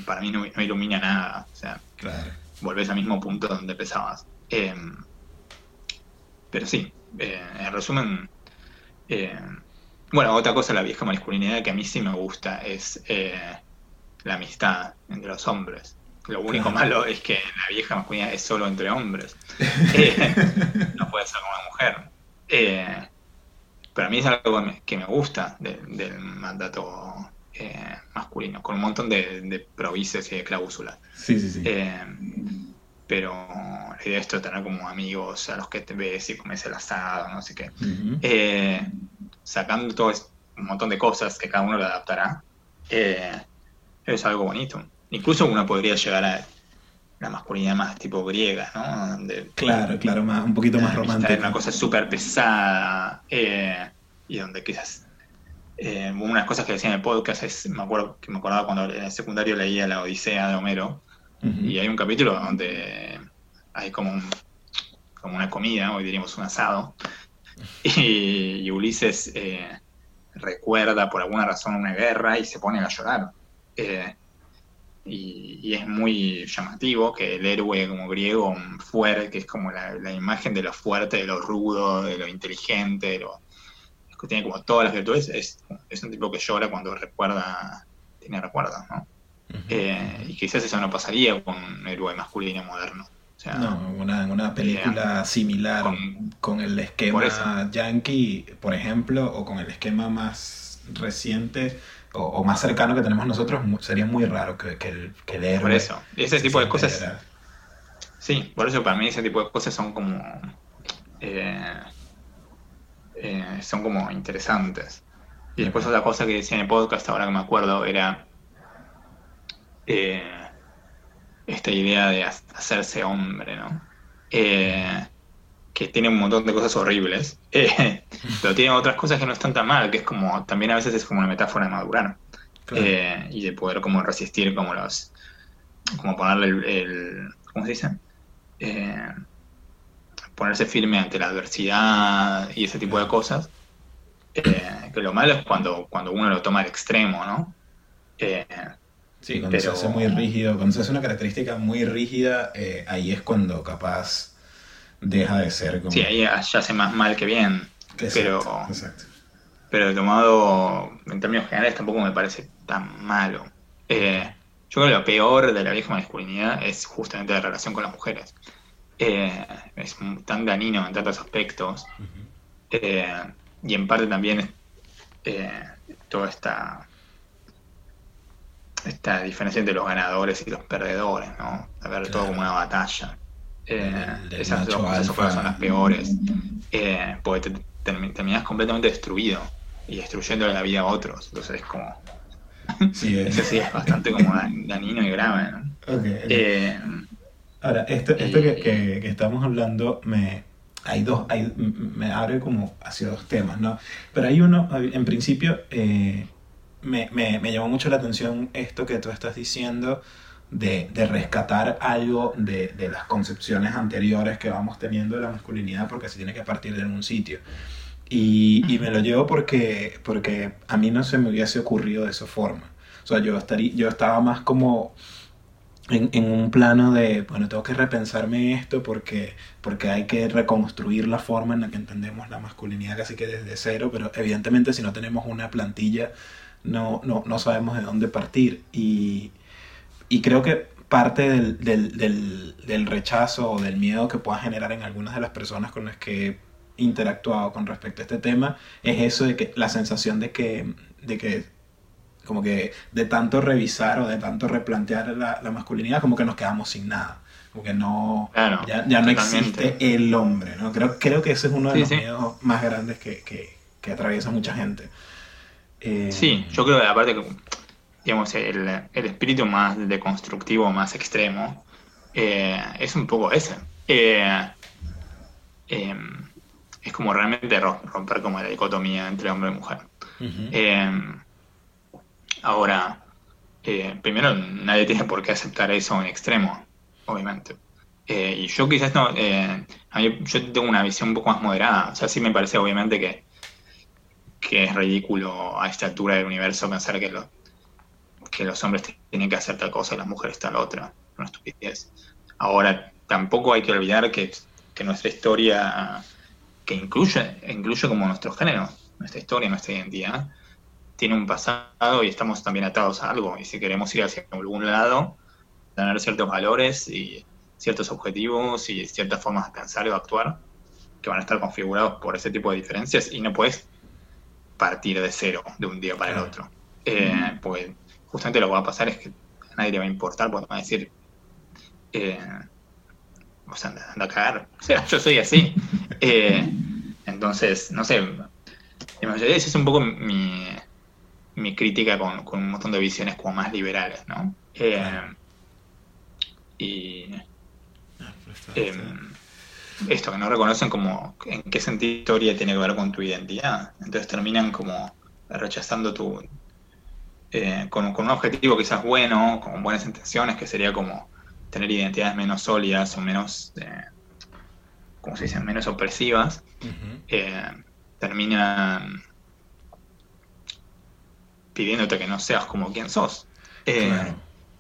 S2: para mí no, ilumina nada. O sea, volvés al mismo punto donde empezabas. Em, pero sí, eh, en resumen, Eh, bueno, otra cosa de la vieja masculinidad que a mí sí me gusta es eh, la amistad entre los hombres. Lo único malo es que la vieja masculinidad es solo entre hombres. Eh, no puede ser con una mujer. Eh, pero a mí es algo que me, gusta del mandato masculino, con un montón de, de provisos y de cláusulas.
S1: Sí, sí, sí.
S2: pero la idea es tener como amigos a los que te ves y comes el asado, no sé qué sacando todo un montón de cosas que cada uno lo adaptará, eh, es algo bonito. Incluso uno podría llegar a la masculinidad más tipo griega, ¿no?
S1: claro, claro, más, un poquito más romántica.
S2: Una cosa súper pesada eh, y donde quizás eh, una de las cosas que decía en el podcast es, me acuerdo que me acordaba cuando en el secundario leía la Odisea de Homero y hay un capítulo donde hay como, como una comida, hoy diríamos un asado, Y, Ulises eh, recuerda por alguna razón una guerra y se pone a llorar. Eh, y, es muy llamativo que el héroe como griego fuerte, que es como la, imagen de lo fuerte, de lo rudo, de lo inteligente, de lo, que tiene como todas las virtudes, es, es un tipo que llora cuando recuerda, tiene recuerdos, ¿no? Eh, y quizás eso no pasaría con un héroe masculino moderno
S1: no, una, una película similar con, el esquema yankee, por ejemplo, o con el esquema más reciente o, más cercano que tenemos nosotros, sería muy raro que, que, el, que el
S2: Por eso, ese tipo de cosas... Sí, por eso para mí ese tipo de cosas son como... Eh, eh, son como interesantes. Y después otra cosa que decía en el podcast, ahora que me acuerdo, era... Eh, esta idea de hacerse hombre, ¿no? Eh, que tiene un montón de cosas horribles, eh, pero tiene otras cosas que no están tan mal, que es como, también a veces es como una metáfora de madurar, eh, y de poder como resistir como los, como ponerle el, ¿cómo se dice? ponerse firme ante la adversidad y ese tipo de cosas, que lo malo es cuando, cuando uno lo toma al extremo, ¿no?
S1: Sí, cuando se hace muy rígido, cuando se hace una característica muy rígida, eh, ahí es cuando capaz deja de ser como...
S2: Sí, ahí ya hace más mal que bien. pero, exacto. pero tomado en términos generales tampoco me parece tan malo. Eh, yo creo que lo peor de la vieja masculinidad es justamente la relación con las mujeres. Eh, es tan danino en tantos aspectos. y en parte también toda esta esta diferencia entre los ganadores y los perdedores, ¿no? A ver todo como una batalla. Eh, esas dos cosas son las peores. Eh, porque te, terminas completamente destruido y destruyendo la vida a otros. Entonces es como. Sí, Eso sí es bastante como dañino y grave, ¿no?
S1: Eh, Ahora, esto, esto que, que, estamos hablando me, hay dos, hay, me abre como hacia dos temas, ¿no? Pero hay uno, en principio, eh, me, me, me, llamó mucho la atención esto que tú estás diciendo de, de rescatar algo de, de, las concepciones anteriores que vamos teniendo de la masculinidad porque se tiene que partir de un sitio. Y, y, me lo llevo porque, porque a mí no se me hubiese ocurrido de esa forma. O sea, yo, estaría, yo estaba más como en, en, un plano de, bueno, tengo que repensarme esto porque, porque hay que reconstruir la forma en la que entendemos la masculinidad casi que desde cero, pero evidentemente si no tenemos una plantilla no, no, no sabemos de dónde partir. Y, y creo que parte del, del, del, del, rechazo o del miedo que pueda generar en algunas de las personas con las que he interactuado con respecto a este tema es eso de que la sensación de que, de que como que de tanto revisar o de tanto replantear la, la masculinidad como que nos quedamos sin nada como que no ya, ya, no existe el hombre ¿no? creo, creo que ese es uno de los miedos más grandes que, que, que atraviesa mucha gente.
S2: Eh, sí, yo creo que aparte que digamos, el, el espíritu más deconstructivo, más extremo, eh, es un poco ese. Eh, em, es como realmente romper como la dicotomía entre hombre y mujer. Ahora, primero, nadie tiene por qué aceptar eso en extremo, obviamente. y yo quizás no, yo tengo una visión un poco más moderada. O sea, sí me parece obviamente que que es ridículo a esta altura del universo pensar que, lo, que los hombres tienen que hacer tal cosa y las mujeres tal otra. Una estupidez. Ahora, tampoco hay que olvidar que, que nuestra historia, que incluye, incluye como nuestro género, nuestra historia, nuestra identidad, tiene un pasado y estamos también atados a algo. Y si queremos ir hacia algún lado, tener ciertos valores y ciertos objetivos y ciertas formas de pensar o actuar que van a estar configurados por ese tipo de diferencias y no puedes partir de cero de un día para el otro. Eh, pues justamente lo que va a pasar es que a nadie le va a importar porque va a decir, eh, o sea, anda, a cagar. O sea, yo soy así. Eh, entonces, no sé, esa es un poco mi, mi crítica con, con, un montón de visiones como más liberales, ¿no? Eh, y ah, em, esto, que no reconocen como en qué sentido historia tiene que ver con tu identidad. Entonces terminan como rechazando tu... Eh, con, con, un objetivo quizás bueno, con buenas intenciones, que sería como tener identidades menos sólidas o menos, eh, ¿cómo se dice?, menos opresivas, eh, terminan pidiéndote que no seas como quien sos. Eh,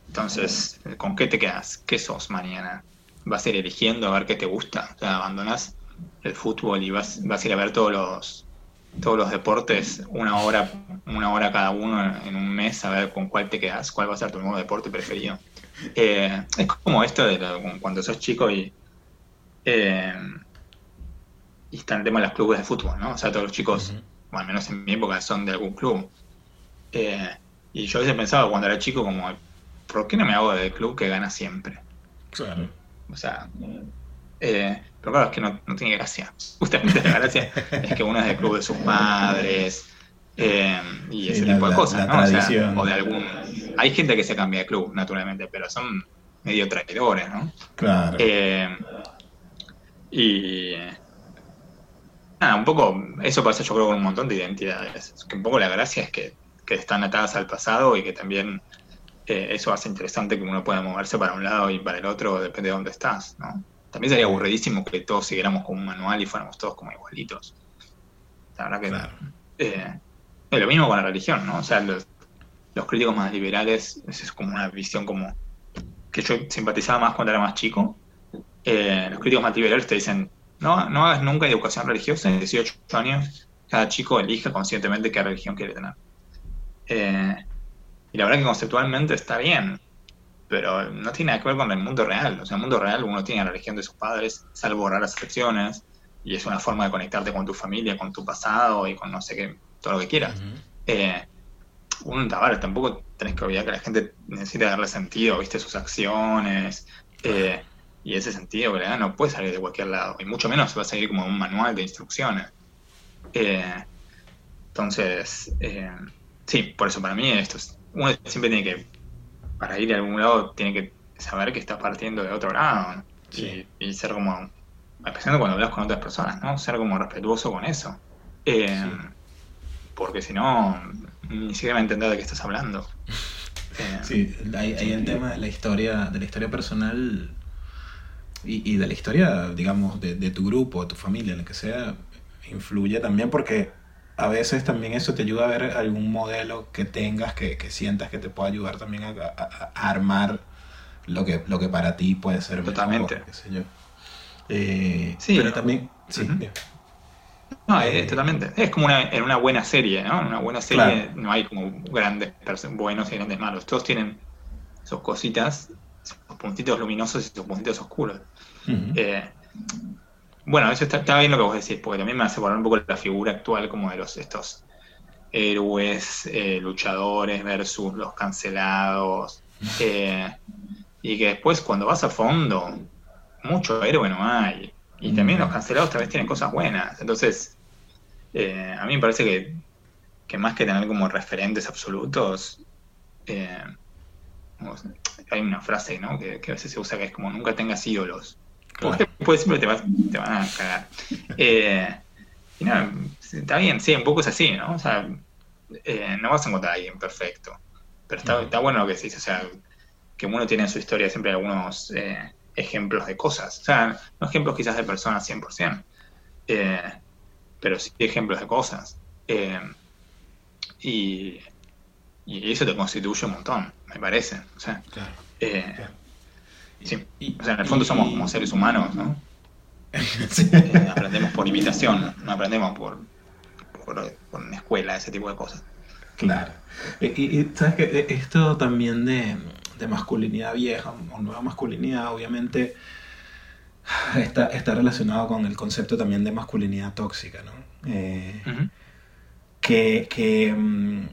S2: entonces, ¿con qué te quedas? ¿Qué sos mañana? ¿Vas a ir eligiendo a ver qué te gusta? O sea, abandonas el fútbol y vas, vas a ir a ver todos los todos los deportes una hora una hora cada uno en un mes a ver con cuál te quedas, cuál va a ser tu nuevo deporte preferido. Eh, es como esto de cuando sos chico y, eh, y está el tema de los clubes de fútbol, ¿no? O sea, todos los chicos, al menos en mi época, son de algún club. Eh, y yo a veces pensaba cuando era chico como, ¿por qué no me hago del club que gana siempre? Claro. O sea, pero claro, es que no, no tiene gracia. Justamente la gracia es que uno es del club de sus padres, eh, y ese tipo de cosas, ¿no? O, de algún. Hay gente que se cambia de club, naturalmente, pero son medio traidores, ¿no? Claro. Eh, y. Nada, un poco. Eso pasa, yo creo, con un montón de identidades. Que un poco la gracia es que, están atadas al pasado y que también eh, eso hace interesante que uno pueda moverse para un lado y para el otro, depende de dónde estás, ¿no? También sería aburridísimo que todos siguiéramos con un manual y fuéramos todos como igualitos. La verdad que. Claro. Es lo mismo con la religión, ¿no? O sea, los, críticos más liberales, es como una visión como que yo simpatizaba más cuando era más chico. Eh, los críticos más liberales te dicen, no, no hagas nunca educación religiosa, en 18 años cada chico elige conscientemente qué religión quiere tener. Eh, y la verdad que conceptualmente está bien, pero no tiene nada que ver con el mundo real. O sea, en el mundo real uno tiene la religión de sus padres, salvo raras excepciones, y es una forma de conectarte con tu familia, con tu pasado y con no sé qué todo lo que quieras. Eh, un tabar, tampoco tenés que olvidar que la gente necesita darle sentido, viste, sus acciones. Eh, y ese sentido ¿verdad? no puede salir de cualquier lado, y mucho menos va a salir como un manual de instrucciones. Eh, entonces, sí, por eso para mí esto es, uno siempre tiene que, para ir a algún lado, tiene que saber que está partiendo de otro lado y, ser como, especialmente cuando hablas con otras personas, ¿no? Ser como respetuoso con eso. Eh, porque si no, ni siquiera a entender de qué estás hablando.
S1: sí, hay, el tema de la historia, de la historia personal y, de la historia, digamos, de, tu grupo, de tu familia, lo que sea, influye también porque a veces también eso te ayuda a ver algún modelo que tengas que, sientas que te pueda ayudar también a, armar lo que, lo que para ti puede ser
S2: Totalmente.
S1: Eh, sí, pero también... Sí,
S2: no, es, totalmente. Es como una, en una buena serie, ¿no? En una buena serie no hay como grandes buenos y grandes malos. Todos tienen sus cositas, sus puntitos luminosos y sus puntitos oscuros. Eh, bueno, eso está, bien lo que vos decís, porque también me hace poner un poco la figura actual como de los estos héroes, eh, luchadores versus los cancelados. Eh, y que después cuando vas a fondo, mucho héroe no hay. Y también los cancelados tal vez tienen cosas buenas. Entonces, eh, a mí me parece que, que, más que tener como referentes absolutos, eh, hay una frase ¿no? que, a veces se usa que es como nunca tengas ídolos. Porque después siempre te, te van a cagar. Eh, y nada, está bien, sí, un poco es así, ¿no? O sea, no vas a encontrar a alguien perfecto. Pero está, está bueno lo que decís, o sea, que uno tiene en su historia siempre algunos ejemplos de cosas. O sea, no ejemplos quizás de personas 100%, eh, pero sí ejemplos de cosas. Eh, y, y, eso te constituye un montón, me parece. O sea, eh, Sí. o sea en el fondo somos como seres humanos, ¿no? aprendemos por imitación, no aprendemos por, por, una escuela, ese tipo de cosas.
S1: Claro. Y, sabes que esto también de, de, masculinidad vieja o nueva masculinidad, obviamente está, está relacionado con el concepto también de masculinidad tóxica, ¿no? Eh, que, que mm,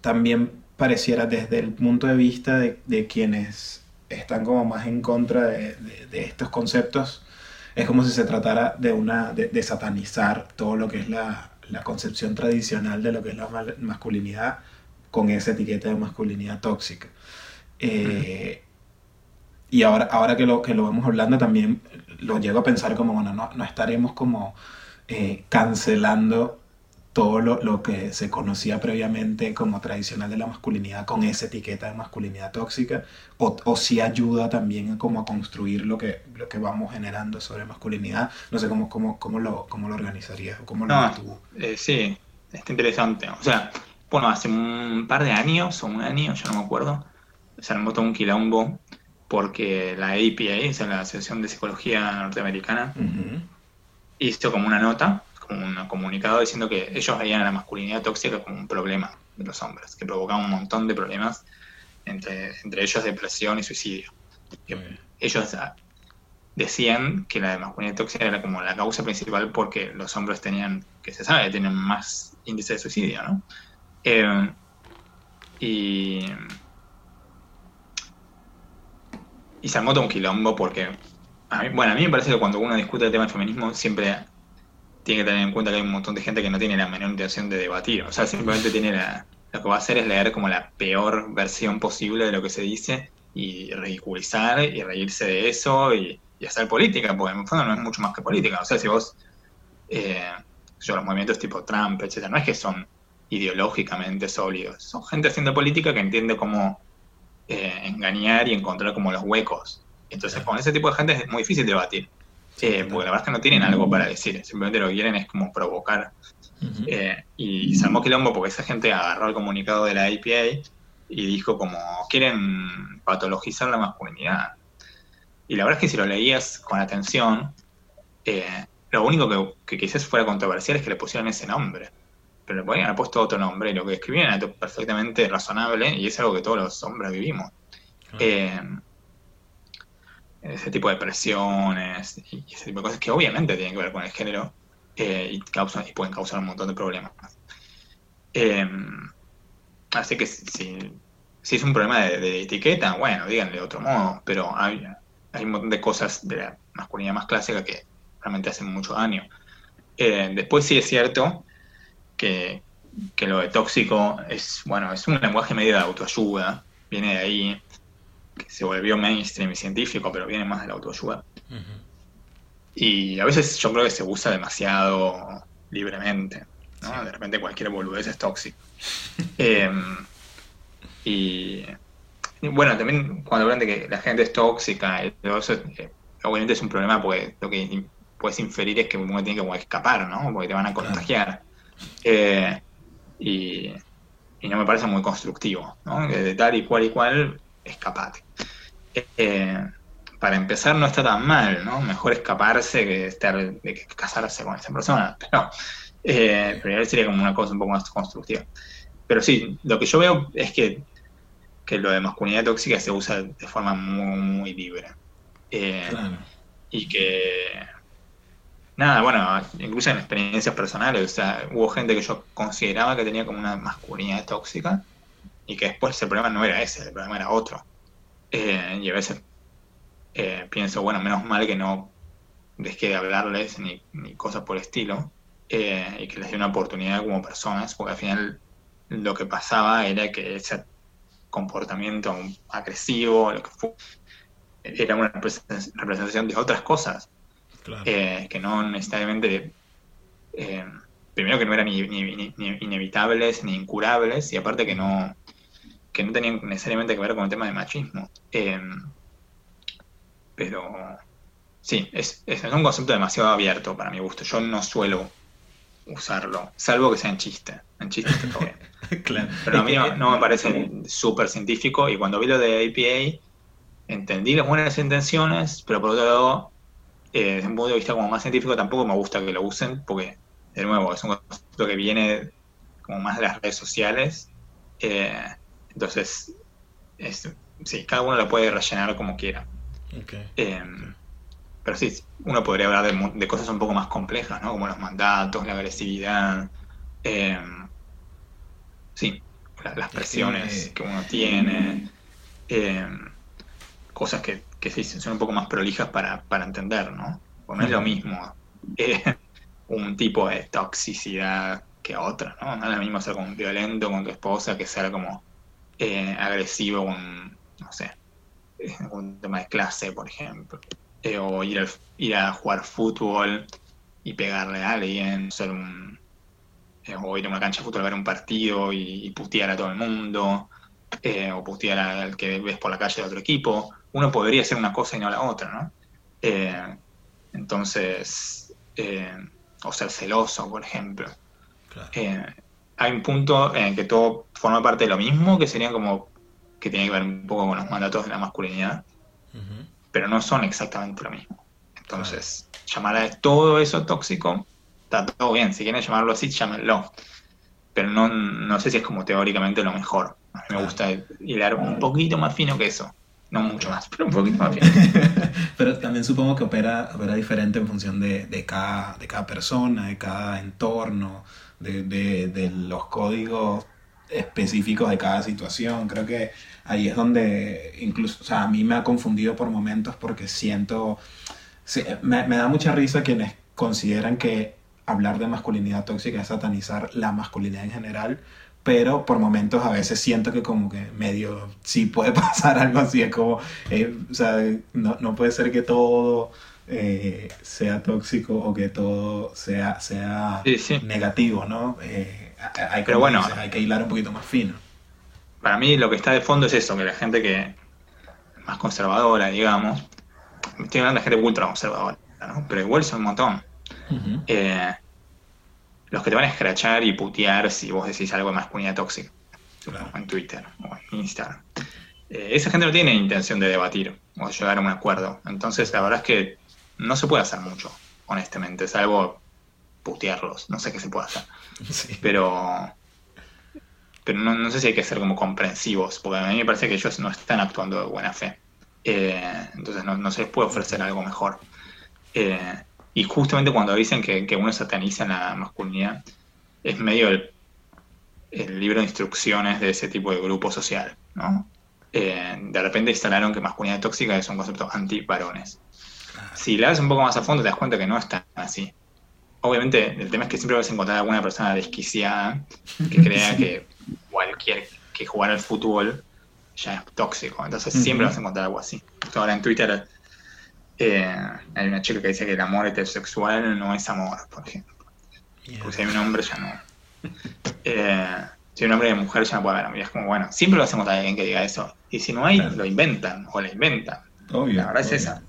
S1: también pareciera desde el punto de vista de, de quienes están como más en contra de, de, estos conceptos, es como si se tratara de, una, de, satanizar todo lo que es la, la, concepción tradicional de lo que es la masculinidad con esa etiqueta de masculinidad tóxica. Eh, y ahora, ahora que, lo, que lo vamos hablando también lo llego a pensar como, bueno, no, no estaremos como eh, cancelando todo lo, lo, que se conocía previamente como tradicional de la masculinidad con esa etiqueta de masculinidad tóxica, o, o si ayuda también como a construir lo que, lo que vamos generando sobre masculinidad. No sé cómo, cómo, cómo, lo, cómo lo organizarías o cómo lo
S2: no, eh, sí, está interesante. O sea, bueno, hace un par de años o un año, ya no me acuerdo, se armó todo un quilombo porque la APA, o sea, la Asociación de Psicología Norteamericana, hizo como una nota como un comunicado diciendo que ellos veían a la masculinidad tóxica como un problema de los hombres, que provocaba un montón de problemas, entre, entre ellos depresión y suicidio. ellos decían que la masculinidad tóxica era como la causa principal porque los hombres tenían, que se sabe, tienen más índice de suicidio, ¿no? Eh, y, y se armó todo un quilombo porque, bueno, a mí me parece que cuando uno discute el tema del feminismo siempre tiene que tener en cuenta que hay un montón de gente que no tiene la menor intención de debatir. O sea, simplemente tiene la, lo que va a hacer es leer como la peor versión posible de lo que se dice y ridiculizar y reírse de eso y, hacer política, porque en el fondo no es mucho más que política. O sea, si vos, eh, yo, los movimientos tipo Trump, etcétera, no es que son ideológicamente sólidos, son gente haciendo política que entiende cómo eh, engañar y encontrar como los huecos. Entonces, con ese tipo de gente es muy difícil debatir. Eh, porque la verdad es que no tienen algo para decir, simplemente lo que quieren es como provocar. Eh, y se armó quilombo porque esa gente agarró el comunicado de la IPA y dijo como, quieren patologizar la masculinidad. Y la verdad es que si lo leías con atención, eh, lo único que, que, quizás fuera controversial es que le pusieran ese nombre. Pero le podrían haber puesto otro nombre y lo que escribían era perfectamente razonable y es algo que todos los hombres vivimos ese tipo de presiones y ese tipo de cosas que obviamente tienen que ver con el género eh, y, causan, y pueden causar un montón de problemas. Em, así que si, si, es un problema de, etiqueta, bueno, díganle de otro modo, pero hay, hay un montón de cosas de la masculinidad más clásica que realmente hacen mucho daño. Eh, después sí es cierto que, que lo de tóxico es, bueno, es un lenguaje medio de autoayuda, viene de ahí que se volvió mainstream y científico, pero viene más de la autoayuda. Y a veces yo creo que se usa demasiado libremente. ¿no? De repente cualquier boludez es tóxico. Em, y, bueno, también cuando hablan de que la gente es tóxica, eh, obviamente es un problema porque lo que puedes inferir es que uno tiene que escapar, ¿no? Porque te van a contagiar. Eh, y, y, no me parece muy constructivo, ¿no? de tal y cual y cual escapate. Eh, para empezar no está tan mal, ¿no? Mejor escaparse que estar, que casarse con esa persona. Pero, eh, pero sería como una cosa un poco más constructiva. Pero sí, lo que yo veo es que, que lo de masculinidad tóxica se usa de forma muy, muy libre. Eh, y que, nada, bueno, incluso en experiencias personales, o sea, hubo gente que yo consideraba que tenía como una masculinidad tóxica y que después el problema no era ese, el problema era otro. Eh, y a veces eh, pienso, bueno, menos mal que no dejé de hablarles ni, cosas por el estilo eh, y que les di una oportunidad como personas, porque al final lo que pasaba era que ese comportamiento agresivo, lo que fue, era una representación de otras cosas que no necesariamente primero que no eran ni, inevitables ni incurables y aparte que no que no tenían necesariamente que ver con el tema de machismo. Em, pero sí, es, es, un concepto demasiado abierto para mi gusto. Yo no suelo usarlo, salvo que sea en chiste. En chiste está todo bien. Pero a mí no, me parece súper científico y cuando vi lo de APA entendí las buenas intenciones, pero por otro lado, eh, desde un punto de vista como más científico tampoco me gusta que lo usen porque, de nuevo, es un concepto que viene como más de las redes sociales. Eh, entonces, sí, cada uno lo puede rellenar como quiera. Eh, pero sí, uno podría hablar de, cosas un poco más complejas, ¿no? Como los mandatos, la agresividad. Eh, sí, las presiones que uno tiene. cosas que, que sí, son un poco más prolijas para, para entender, ¿no? no es lo mismo un tipo de toxicidad que otra, ¿no? No es lo mismo ser como violento con tu esposa que ser como eh, agresivo con, no sé, un tema de clase, por ejemplo. Eh, o ir, ir a jugar fútbol y pegarle a alguien, ser un, eh, o ir a una cancha de fútbol a ver un partido y, putear a todo el mundo, o putear al que ves por la calle de otro equipo. Uno podría hacer una cosa y no la otra, ¿no? entonces, o ser celoso, por ejemplo. Eh, hay un punto en el que todo forma parte de lo mismo, que sería como que tiene que ver un poco con los mandatos de la masculinidad, pero no son exactamente lo mismo. Entonces, llamar a todo eso tóxico, está todo bien. Si quieren llamarlo así, llámenlo. Pero no, no sé si es como teóricamente lo mejor. A mí me gusta hilar un poquito más fino que eso. No mucho más, pero un poquito más fino.
S1: pero también supongo que opera, opera diferente en función de, de, cada, de cada persona, de cada entorno de, de, los códigos específicos de cada situación. Creo que ahí es donde incluso, o sea, a mí me ha confundido por momentos porque siento, me, da mucha risa quienes consideran que hablar de masculinidad tóxica es satanizar la masculinidad en general, pero por momentos a veces siento que como que medio sí puede pasar algo así, es como, eh, o sea, no, no puede ser que todo eh, sea tóxico o que todo sea, sea negativo, ¿no? Eh, hay, que, bueno, hay que hilar un poquito más fino.
S2: Para mí lo que está de fondo es eso, que la gente que más conservadora, digamos, estoy hablando de gente ultra conservadora, ¿no? pero igual son un montón. Eh, los que te van a escrachar y putear si vos decís algo de masculinidad tóxica, en Twitter o en Instagram. esa gente no tiene intención de debatir o llegar a un acuerdo. Entonces, la verdad es que no se puede hacer mucho, honestamente, salvo putearlos, no sé qué se puede hacer. Pero, pero no, sé si hay que ser como comprensivos, porque a mí me parece que ellos no están actuando de buena fe. Eh, entonces no, se les puede ofrecer algo mejor. Eh, y justamente cuando dicen que, que, uno sataniza la masculinidad, es medio el, libro de instrucciones de ese tipo de grupo social, ¿no? Eh, de repente instalaron que masculinidad tóxica es un concepto anti-varones si la ves un poco más a fondo te das cuenta que no es tan así. Obviamente el tema es que siempre vas a encontrar alguna persona desquiciada que crea que cualquier que jugar al fútbol ya es tóxico. Entonces siempre vas a encontrar algo así. Ahora en Twitter eh, hay una chica que dice que el amor heterosexual no es amor, por ejemplo. Pues si hay un hombre ya no. Eh, si hay un hombre y mujer ya no puede haber amor. es como, bueno, siempre vas a encontrar a alguien que diga eso. Y si no hay, lo inventan o la inventan. la verdad es esa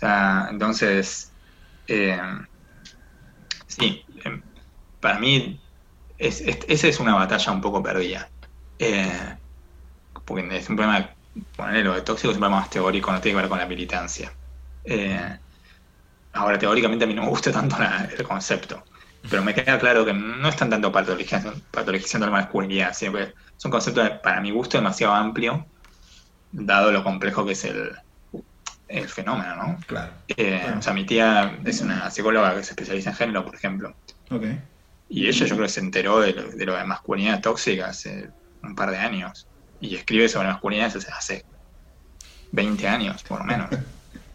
S2: sea, entonces, eh, sí, em, para mí es, esa es una batalla un poco perdida. Eh, porque es un problema, ponerle lo de tóxico es un problema más teórico, no tiene que ver con la militancia. Eh, ahora, teóricamente a mí no me gusta tanto el concepto, pero me queda claro que no están tanto patologizando, patologizando la masculinidad, sino que es un concepto, para mi gusto, demasiado amplio, dado lo complejo que es el, el fenómeno, ¿no?
S1: Claro.
S2: Eh, o sea, mi tía es una psicóloga que se especializa en género, por ejemplo.
S1: Ok.
S2: Y ella yo creo que se enteró de lo de, masculinidad tóxica hace un par de años. Y escribe sobre masculinidad hace 20 años, por lo menos.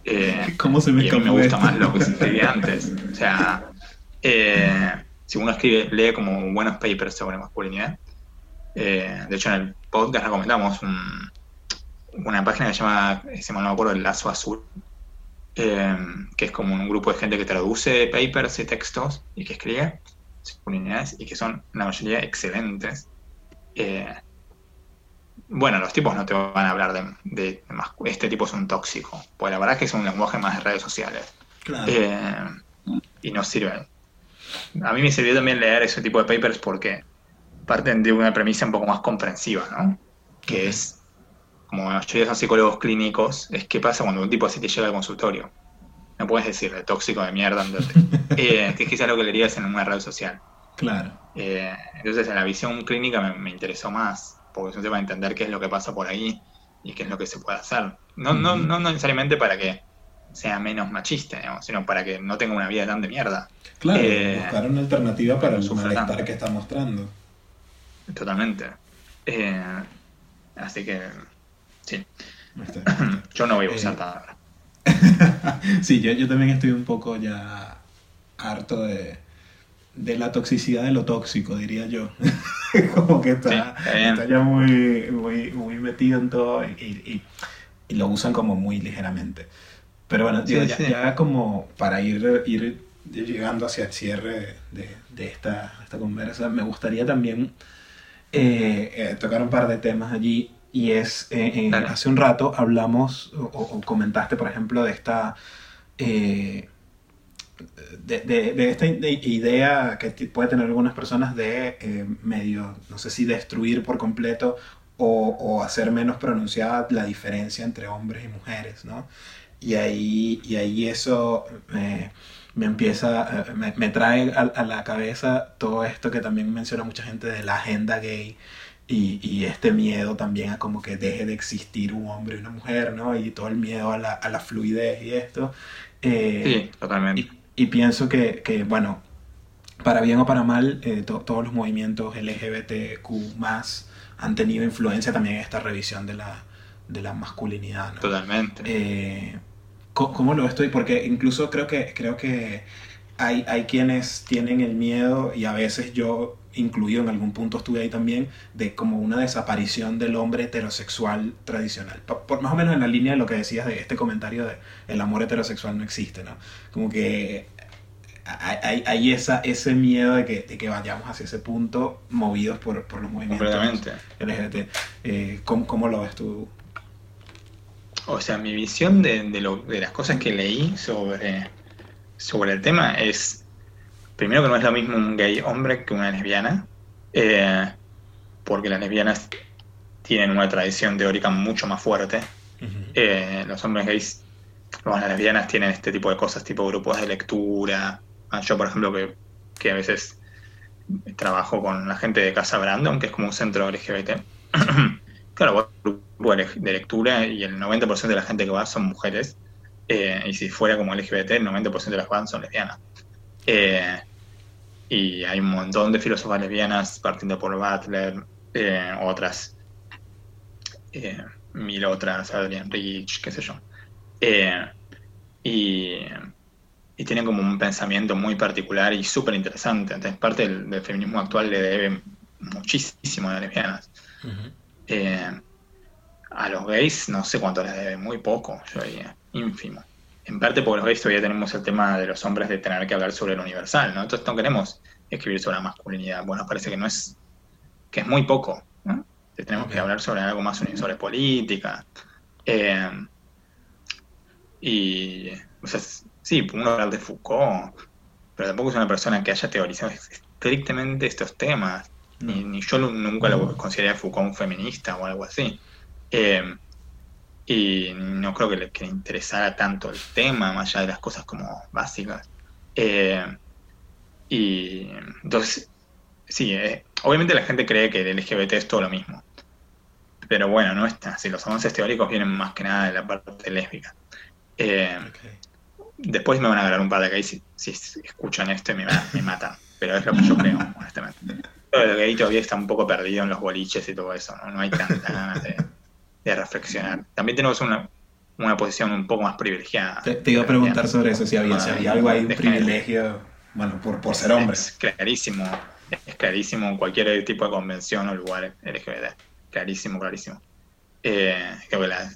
S1: Eh, ¿Cómo se me
S2: y a mí me gusta más lo que se escribía antes. O sea, eh, si uno escribe, lee como buenos papers sobre masculinidad. de hecho, en el podcast recomendamos un, una página que se llama, se me acuerdo, el Lazo Azul, eh, que es como un grupo de gente que traduce papers y textos y que escribe unidades y que son la mayoría excelentes. Eh, bueno, los tipos no te van a hablar de, este tipo es un tóxico, pues la verdad es que es un lenguaje más de redes sociales. Eh, y no sirve. A mí me sirvió también leer ese tipo de papers porque parten de una premisa un poco más comprensiva, ¿no? Que es como la mayoría son psicólogos clínicos, es qué pasa cuando un tipo así te llega al consultorio. No puedes decirle tóxico de mierda, eh, que es quizá lo que le dirías en una red social.
S1: Claro.
S2: Eh, entonces, la visión clínica me, interesó más, porque es un tema de entender qué es lo que pasa por ahí y qué es lo que se puede hacer. No, no, no necesariamente para que sea menos machista, sino para que no tenga una vida tan de mierda.
S1: Claro, eh, buscar una alternativa para el malestar que está mostrando.
S2: Totalmente. Eh, así que, sí. yo no voy a usar eh, nada.
S1: sí, yo, yo también estoy un poco ya harto de, de la toxicidad de lo tóxico, diría yo. Como que está, ya muy, muy, muy metido en todo y, lo usan como muy ligeramente. Pero bueno, ya, como para ir, ir llegando hacia el cierre de, esta, esta, conversa, me gustaría también eh, eh, tocar un par de temas allí. Y es, eh, hace un rato hablamos o, comentaste, por ejemplo, de esta de, de, esta idea que puede tener algunas personas de eh, medio, no sé si destruir por completo o, o, hacer menos pronunciada la diferencia entre hombres y mujeres, ¿no? Y ahí, y ahí eso me, me empieza, me, me trae a, a, la cabeza todo esto que también menciona mucha gente de la agenda gay. Y, y, este miedo también a como que deje de existir un hombre y una mujer, ¿no? Y todo el miedo a la, a la fluidez y esto.
S2: Eh, sí, totalmente.
S1: Y pienso que, que bueno, para bien o para mal, eh, todos los movimientos LGBTQ han tenido influencia también en esta revisión de la, de la masculinidad. ¿no?
S2: Totalmente.
S1: Eh, ¿Cómo lo estoy? Porque incluso creo que, creo que hay, hay quienes tienen el miedo, y a veces yo, incluido en algún punto, estuve ahí también, de como una desaparición del hombre heterosexual tradicional. Por, más o menos en la línea de lo que decías de este comentario de el amor heterosexual no existe, ¿no? Como que hay, hay esa, ese miedo de que, de que, vayamos hacia ese punto movidos por, por los movimientos LGBT. Eh, ¿cómo, ¿cómo, lo ves tú?
S2: O sea, mi visión de, de, lo, de las cosas que leí sobre sobre el tema es, primero que no es lo mismo un gay hombre que una lesbiana, eh, porque las lesbianas tienen una tradición teórica mucho más fuerte. Eh, los hombres gays, bueno, las lesbianas tienen este tipo de cosas, tipo grupos de lectura. Ah, yo, por ejemplo, que, que a veces trabajo con la gente de Casa Brandon, que es como un centro LGBT. claro, grupo de lectura y el 90% de la gente que va son mujeres. Eh, y si fuera como LGBT, el 90% de las fans son lesbianas. Eh, y hay un montón de filósofas lesbianas, partiendo por Butler, eh, otras, mil otras, Adrian Rich, qué sé yo. y, y tienen como un pensamiento muy particular y súper interesante. Entonces, parte del, feminismo actual le debe muchísimo a las lesbianas. a los gays, no sé cuánto les debe, muy poco, yo diría ínfimo. En parte porque los gays todavía tenemos el tema de los hombres de tener que hablar sobre lo universal, ¿no? Entonces no queremos escribir sobre la masculinidad. Bueno, parece que no es, que es muy poco, ¿no? Tenemos que hablar sobre algo más sobre política. Eh, y, o sea, sí, uno hablar de Foucault, pero tampoco es una persona que haya teorizado estrictamente estos temas. Ni, yo nunca lo consideré a Foucault un feminista o algo así. Eh, y no creo que le, interesara tanto el tema, más allá de las cosas como básicas. Eh, y entonces, sí, eh, obviamente la gente cree que el LGBT es todo lo mismo. Pero bueno, no está así. Los avances teóricos vienen más que nada de la parte lésbica. Eh, después me van a agarrar un par de gays si, si escuchan esto y me, me, matan. Pero es lo que yo creo, honestamente. Pero el gay todavía está un poco perdido en los boliches y todo eso. No, no hay ganas de de reflexionar. También tenemos una, una posición un poco más privilegiada.
S1: Te, iba a preguntar sobre eso, si había, algo ahí, un privilegio, bueno, por, por ser hombre.
S2: Es clarísimo, es clarísimo cualquier tipo de convención o lugar LGBT. Clarísimo, clarísimo. Eh, creo que la,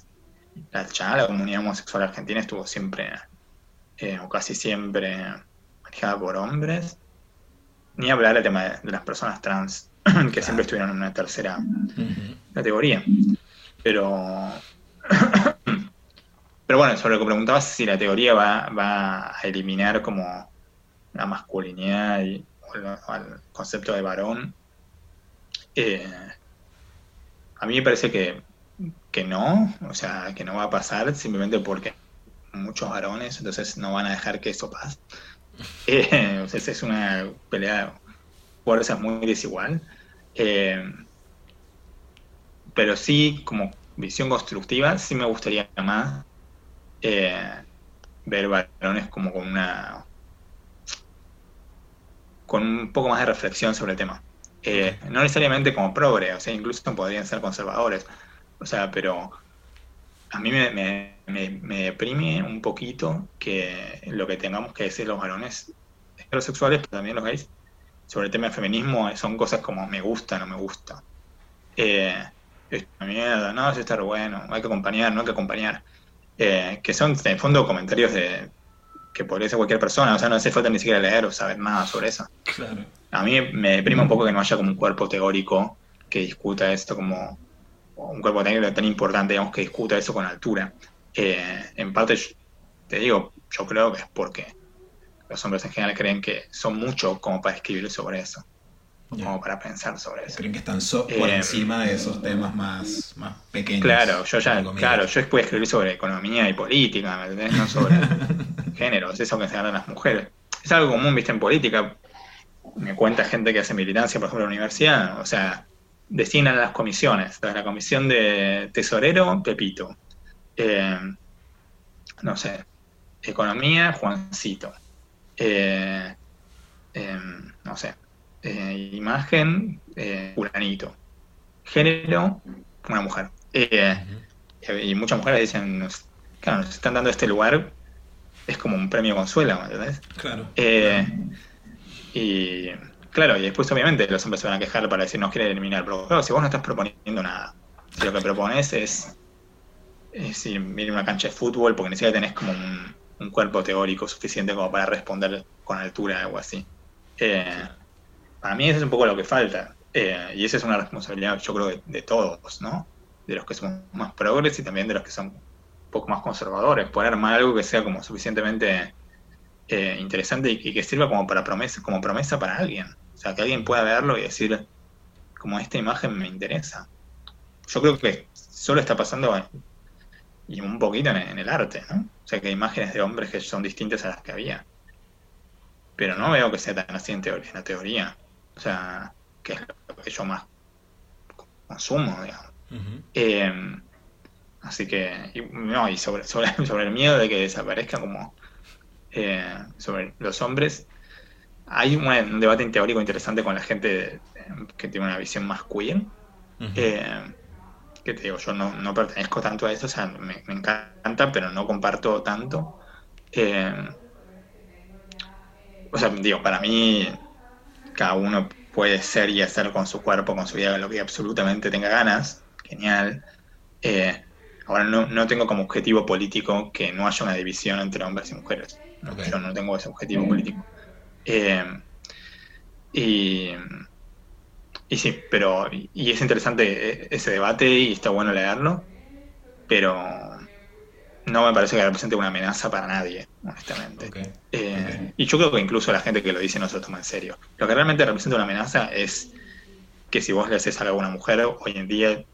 S2: la, la comunidad homosexual argentina estuvo siempre, eh, o casi siempre, manejada por hombres. Ni hablar del tema de, las personas trans, que siempre estuvieron en una tercera categoría. Pero. Pero bueno, sobre lo que preguntabas, si la teoría va, a eliminar como la masculinidad y el, concepto de varón, eh, a mí me parece que, que no, o sea, que no va a pasar simplemente porque muchos varones, entonces no van a dejar que eso pase. Eh, es una pelea fuerza es muy desigual. Eh, pero sí, como visión constructiva, sí me gustaría más eh, ver varones como con una con un poco más de reflexión sobre el tema. Eh, no necesariamente como progre, o sea, incluso podrían ser conservadores. O sea, pero a mí me, me, me, deprime un poquito que lo que tengamos que decir los varones heterosexuales, pero también los gays, sobre el tema del feminismo son cosas como me gusta, no me gusta. Eh, mierda, no, eso está bueno, hay que acompañar, no hay que acompañar. Eh, que son, en el fondo, comentarios de que podría ser cualquier persona, o sea, no hace falta ni siquiera leer o saber nada sobre eso. Claro. A mí me deprime un poco que no haya como un cuerpo teórico que discuta esto como un cuerpo técnico tan importante, digamos, que discuta eso con altura. Eh, en parte, te digo, yo creo que es porque los hombres en general creen que son mucho como para escribir sobre eso, como para pensar sobre eso.
S1: Creen que están por eh, encima de esos temas más, más pequeños.
S2: Claro, yo ya, claro, yo puedo escribir sobre economía y política, No sobre género, es eso que se hablan las mujeres. Es algo común, viste, en política. Me cuenta gente que hace militancia, por ejemplo, en la universidad, o sea, designan las comisiones. la comisión de tesorero, Pepito. Eh, no sé, economía, Juancito. Eh, em, no sé, eh, imagen, fulanito. Género, una mujer. Y muchas mujeres dicen, claro, nos están dando este lugar, es como un premio consuelo, ¿me entendés?
S1: Claro.
S2: y Claro, y después obviamente los hombres se van a quejar para decir nos quieren eliminar, pero claro, si vos no estás proponiendo nada, si lo que propones es, es ir, a una cancha de fútbol porque ni siquiera tenés como un, cuerpo teórico suficiente como para responder con altura o algo así. Eh, para mí eso es un poco lo que falta. Eh, y esa es una responsabilidad, yo creo, de, todos, ¿no? De los que son más progres y también de los que son un poco más conservadores. Poder armar algo que sea como suficientemente eh, interesante y, que sirva como para promesa, como promesa para alguien. O sea, que alguien pueda verlo y decir, como esta imagen me interesa. Yo creo que solo está pasando y un poquito en, el arte, ¿no? O sea, que hay imágenes de hombres que son distintas a las que había. Pero no veo que sea tan así en, teoría, en la teoría. O sea, que es lo que yo más consumo, digamos. Eh, así que, no, y sobre, sobre, sobre el miedo de que desaparezca como eh, sobre los hombres. Hay un, debate teórico interesante con la gente que tiene una visión más queer. Eh, que te digo, yo no, pertenezco tanto a eso, o sea, me, encanta, pero no comparto tanto. Eh, o sea, digo, para mí, cada uno puede ser y hacer con su cuerpo, con su vida, lo que absolutamente tenga ganas. Genial. ahora, no, no tengo como objetivo político que no haya una división entre hombres y mujeres. Yo no tengo ese objetivo político. Eh, y, y sí, pero y es interesante ese debate y está bueno leerlo, pero no me parece que represente una amenaza para nadie, honestamente. Eh, y yo creo que incluso la gente que lo dice no se lo toma en serio. Lo que realmente representa una amenaza es que si vos le haces algo a una mujer, hoy en día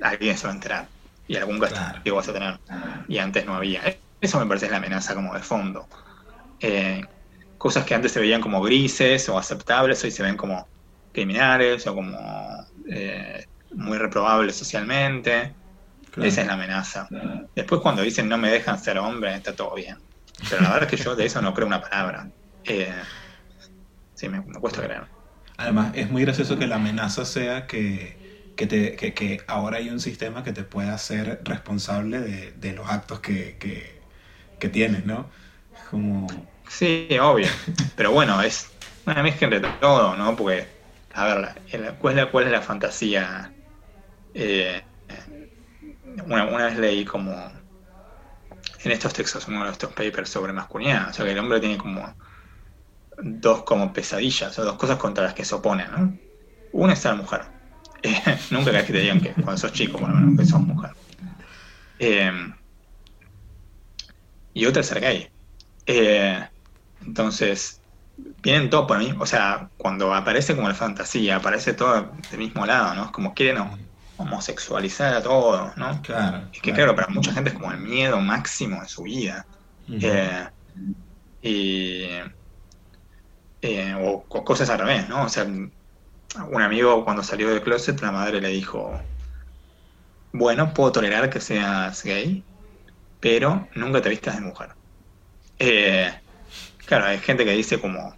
S2: alguien se va a enterar y algún castigo que vas a tener. Y antes no había. Eso me parece la amenaza como de fondo. Eh, cosas que antes se veían como grises o aceptables, hoy se ven como criminales o como eh, muy reprobables socialmente. Esa es la amenaza. Después cuando dicen no me dejan ser hombre, está todo bien. Pero la verdad es que yo de eso no creo una palabra. Eh, sí, me, cuesta creer.
S1: Además, es muy gracioso que la amenaza sea que, que, te, que, ahora hay un sistema que te pueda hacer responsable de, de los actos que, que tienes, ¿no? Como...
S2: Sí, obvio. Pero bueno, es una mezcla entre todo, ¿no? Porque, a ver, ¿cuál es la, cuál es la fantasía? Eh, una, vez leí como en estos textos, uno de estos papers sobre masculinidad, o sea que el hombre tiene como dos como pesadillas, o dos cosas contra las que se opone, ¿no? Una es la mujer. Eh, nunca que te digan que cuando sos chico, por lo menos, que sos mujer. Eh, y otra es ser gay. Eh, entonces, vienen todos por mí, o sea, cuando aparece como la fantasía, aparece todo del mismo lado, ¿no? Es como quieren homosexualizar a todos, ¿no?
S1: Claro.
S2: Es que claro. para mucha gente es como el miedo máximo de su vida. Eh, y, Eh, o, cosas al revés, ¿no? O sea, un amigo cuando salió del closet, la madre le dijo, bueno, puedo tolerar que seas gay, pero nunca te vistas de mujer. Eh, claro, hay gente que dice como,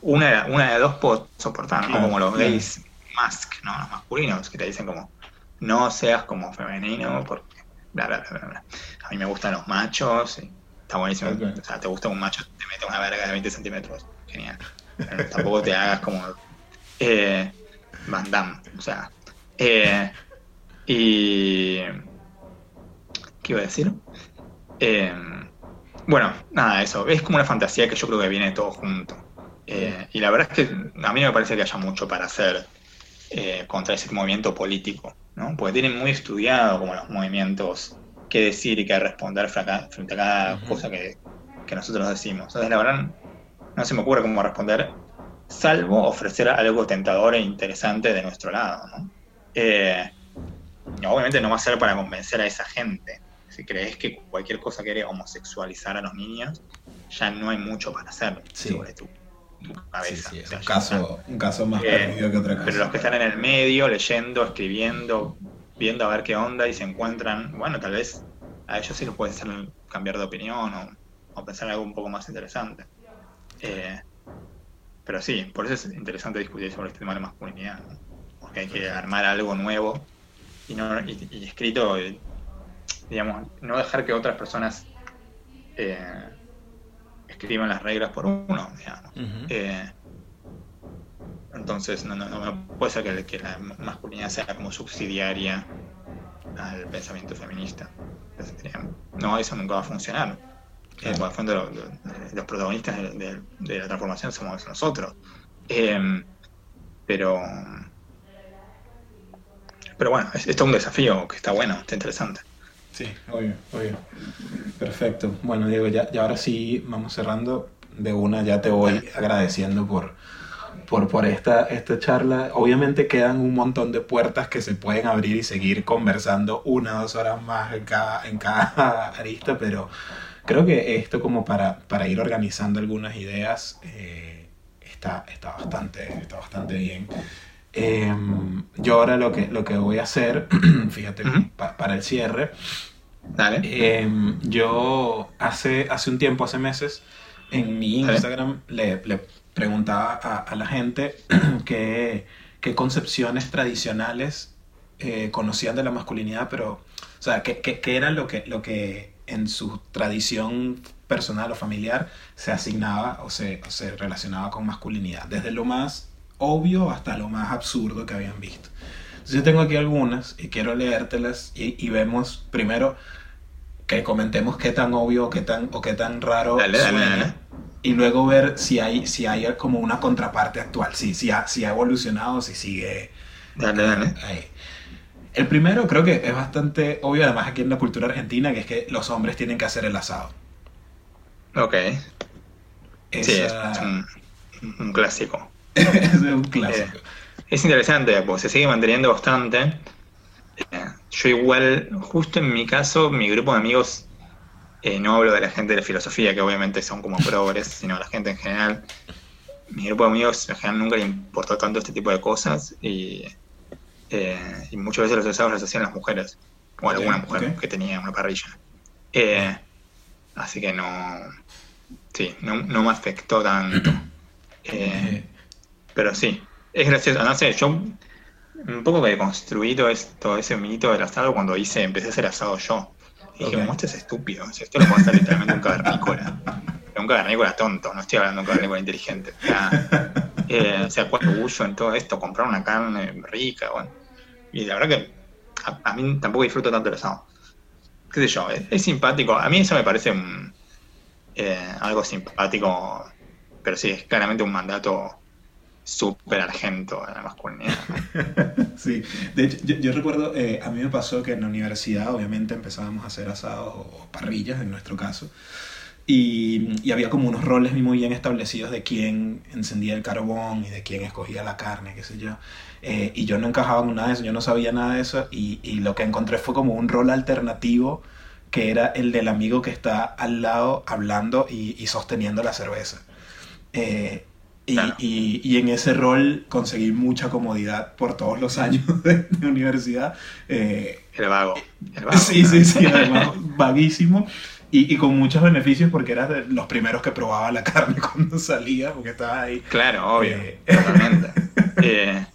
S2: una, una de dos puedo soportar, como los gays mask, ¿no? Los masculinos, que te dicen como, no seas como femenino, porque bla, bla, bla, bla. A mí me gustan los machos, y está buenísimo. O sea, te gusta un macho, te mete una verga de 20 centímetros, genial. tampoco te hagas como eh, Van Damme, o sea. Eh, y. ¿Qué iba a decir? Eh, bueno, nada, eso. Es como una fantasía que yo creo que viene todo junto. Eh, y la verdad es que a mí me parece que haya mucho para hacer eh, contra ese movimiento político, ¿no? Porque tienen muy estudiado como los movimientos qué decir y qué responder frente a cada cosa que, que nosotros decimos. Entonces, la verdad, no se me ocurre cómo responder salvo ofrecer algo tentador e interesante de nuestro lado. ¿no? Eh, obviamente no va a ser para convencer a esa gente. Si crees que cualquier cosa quiere homosexualizar a los niños, ya no hay mucho para hacer sobre tu, cabeza.
S1: un, caso, un, caso, más eh, perdido que otra cosa.
S2: Pero los que están en el medio, leyendo, escribiendo, viendo a ver qué onda y se encuentran, bueno, tal vez a ellos sí los puede hacer cambiar de opinión o, o pensar algo un poco más interesante. Eh, pero sí, por eso es interesante discutir sobre este tema de masculinidad, porque hay que armar algo nuevo y, no, y, escrito, eh, digamos, no dejar que otras personas eh, escriban las reglas por uno, digamos. Eh, entonces, no, no, puede ser que, la masculinidad sea como subsidiaria al pensamiento feminista. No, eso nunca va a funcionar que los protagonistas de, la transformación somos nosotros. Em, pero pero bueno, es, es un desafío que está bueno, está interesante.
S1: Sí, obvio, obvio. Perfecto. Bueno, Diego, ya, ya ahora sí vamos cerrando. De una ya te voy agradeciendo por, por, por esta, esta charla. Obviamente quedan un montón de puertas que se pueden abrir y seguir conversando una o dos horas más en cada, en cada arista, pero creo que esto como para, para ir organizando algunas ideas eh, está, está, bastante, está bastante bien. Em, yo ahora lo que, lo que voy a hacer, fíjate, para el cierre, em, yo hace, hace un tiempo, hace meses, en mi Instagram le, le, preguntaba a, la gente qué, qué concepciones tradicionales eh, conocían de la masculinidad, pero, o sea, qué, qué, qué era lo que, lo que en su tradición personal o familiar se asignaba o se, se, relacionaba con masculinidad, desde lo más obvio hasta lo más absurdo que habían visto. Entonces yo tengo aquí algunas y quiero leértelas y, vemos primero que comentemos qué tan obvio o qué tan, o qué tan raro suena, y luego ver si hay, si hay como una contraparte actual, si, si, ha, si ha evolucionado, si sigue
S2: dale, dale.
S1: ahí. El primero creo que es bastante obvio, además aquí en la cultura argentina, que es que los hombres tienen que hacer el asado.
S2: Ok. Sí, es un, clásico.
S1: es un clásico. Eh,
S2: es interesante, porque se sigue manteniendo bastante. Eh, yo igual, justo en mi caso, mi grupo de amigos, eh, no hablo de la gente de la filosofía, que obviamente son como progres, sino la gente en general. Mi grupo de amigos en general nunca le importó tanto este tipo de cosas y y muchas veces los asados los hacían las mujeres, o alguna mujer que tenía una parrilla. Así que no, sí, no, me afectó tanto. Eh, pero sí, es gracioso, no sé, yo un poco que he construido esto, ese mito del asado cuando hice, empecé a hacer asado yo. Y dije, este es estúpido, esto lo puede hacer literalmente un cavernícola. un cavernícola tonto, no estoy hablando de un cavernícola inteligente. O sea, eh, o sea cuánto bullo en todo esto, comprar una carne rica, bueno. Y la verdad que a, mí tampoco disfruto tanto el asado. Qué sé yo, es, simpático. A mí eso me parece eh, algo simpático, pero sí, es claramente un mandato súper argento en la masculinidad.
S1: sí, de hecho, yo, recuerdo, eh, a mí me pasó que en la universidad obviamente empezábamos a hacer asados o parrillas en nuestro caso. Y, había como unos roles muy bien establecidos de quién encendía el carbón y de quién escogía la carne, qué sé yo. Eh, y yo no encajaba en nada de eso, yo no sabía nada de eso. Y, lo que encontré fue como un rol alternativo que era el del amigo que está al lado hablando y, y sosteniendo la cerveza. Eh, Y, en ese rol conseguí mucha comodidad por todos los años de, universidad.
S2: Eh, el vago. El vago
S1: sí, sí, sí, además vaguísimo. Y, con muchos beneficios porque eras de los primeros que probaba la carne cuando salía, porque estaba ahí.
S2: Claro, obvio, eh, totalmente. Eh,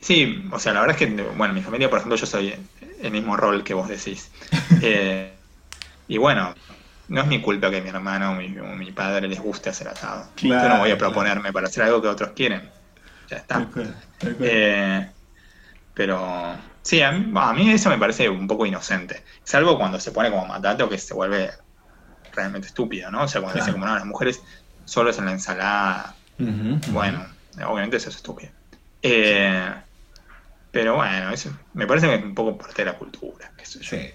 S2: sí, o sea, la verdad es que, bueno, mi familia, por ejemplo, yo soy el mismo rol que vos decís. Eh, y bueno, no es mi culpa que mi hermano o mi, padre les guste hacer asado. Yo no voy a proponerme para hacer algo que otros quieren. Ya está. pero Sí, a mí, eso me parece un poco inocente. Salvo cuando se pone como mandato que se vuelve realmente estúpido, ¿no? O sea, cuando dice como no, las mujeres solo es en la ensalada. bueno, obviamente eso es estúpido. Eh, pero bueno, eso me parece que es un poco parte de la cultura.
S1: Sí.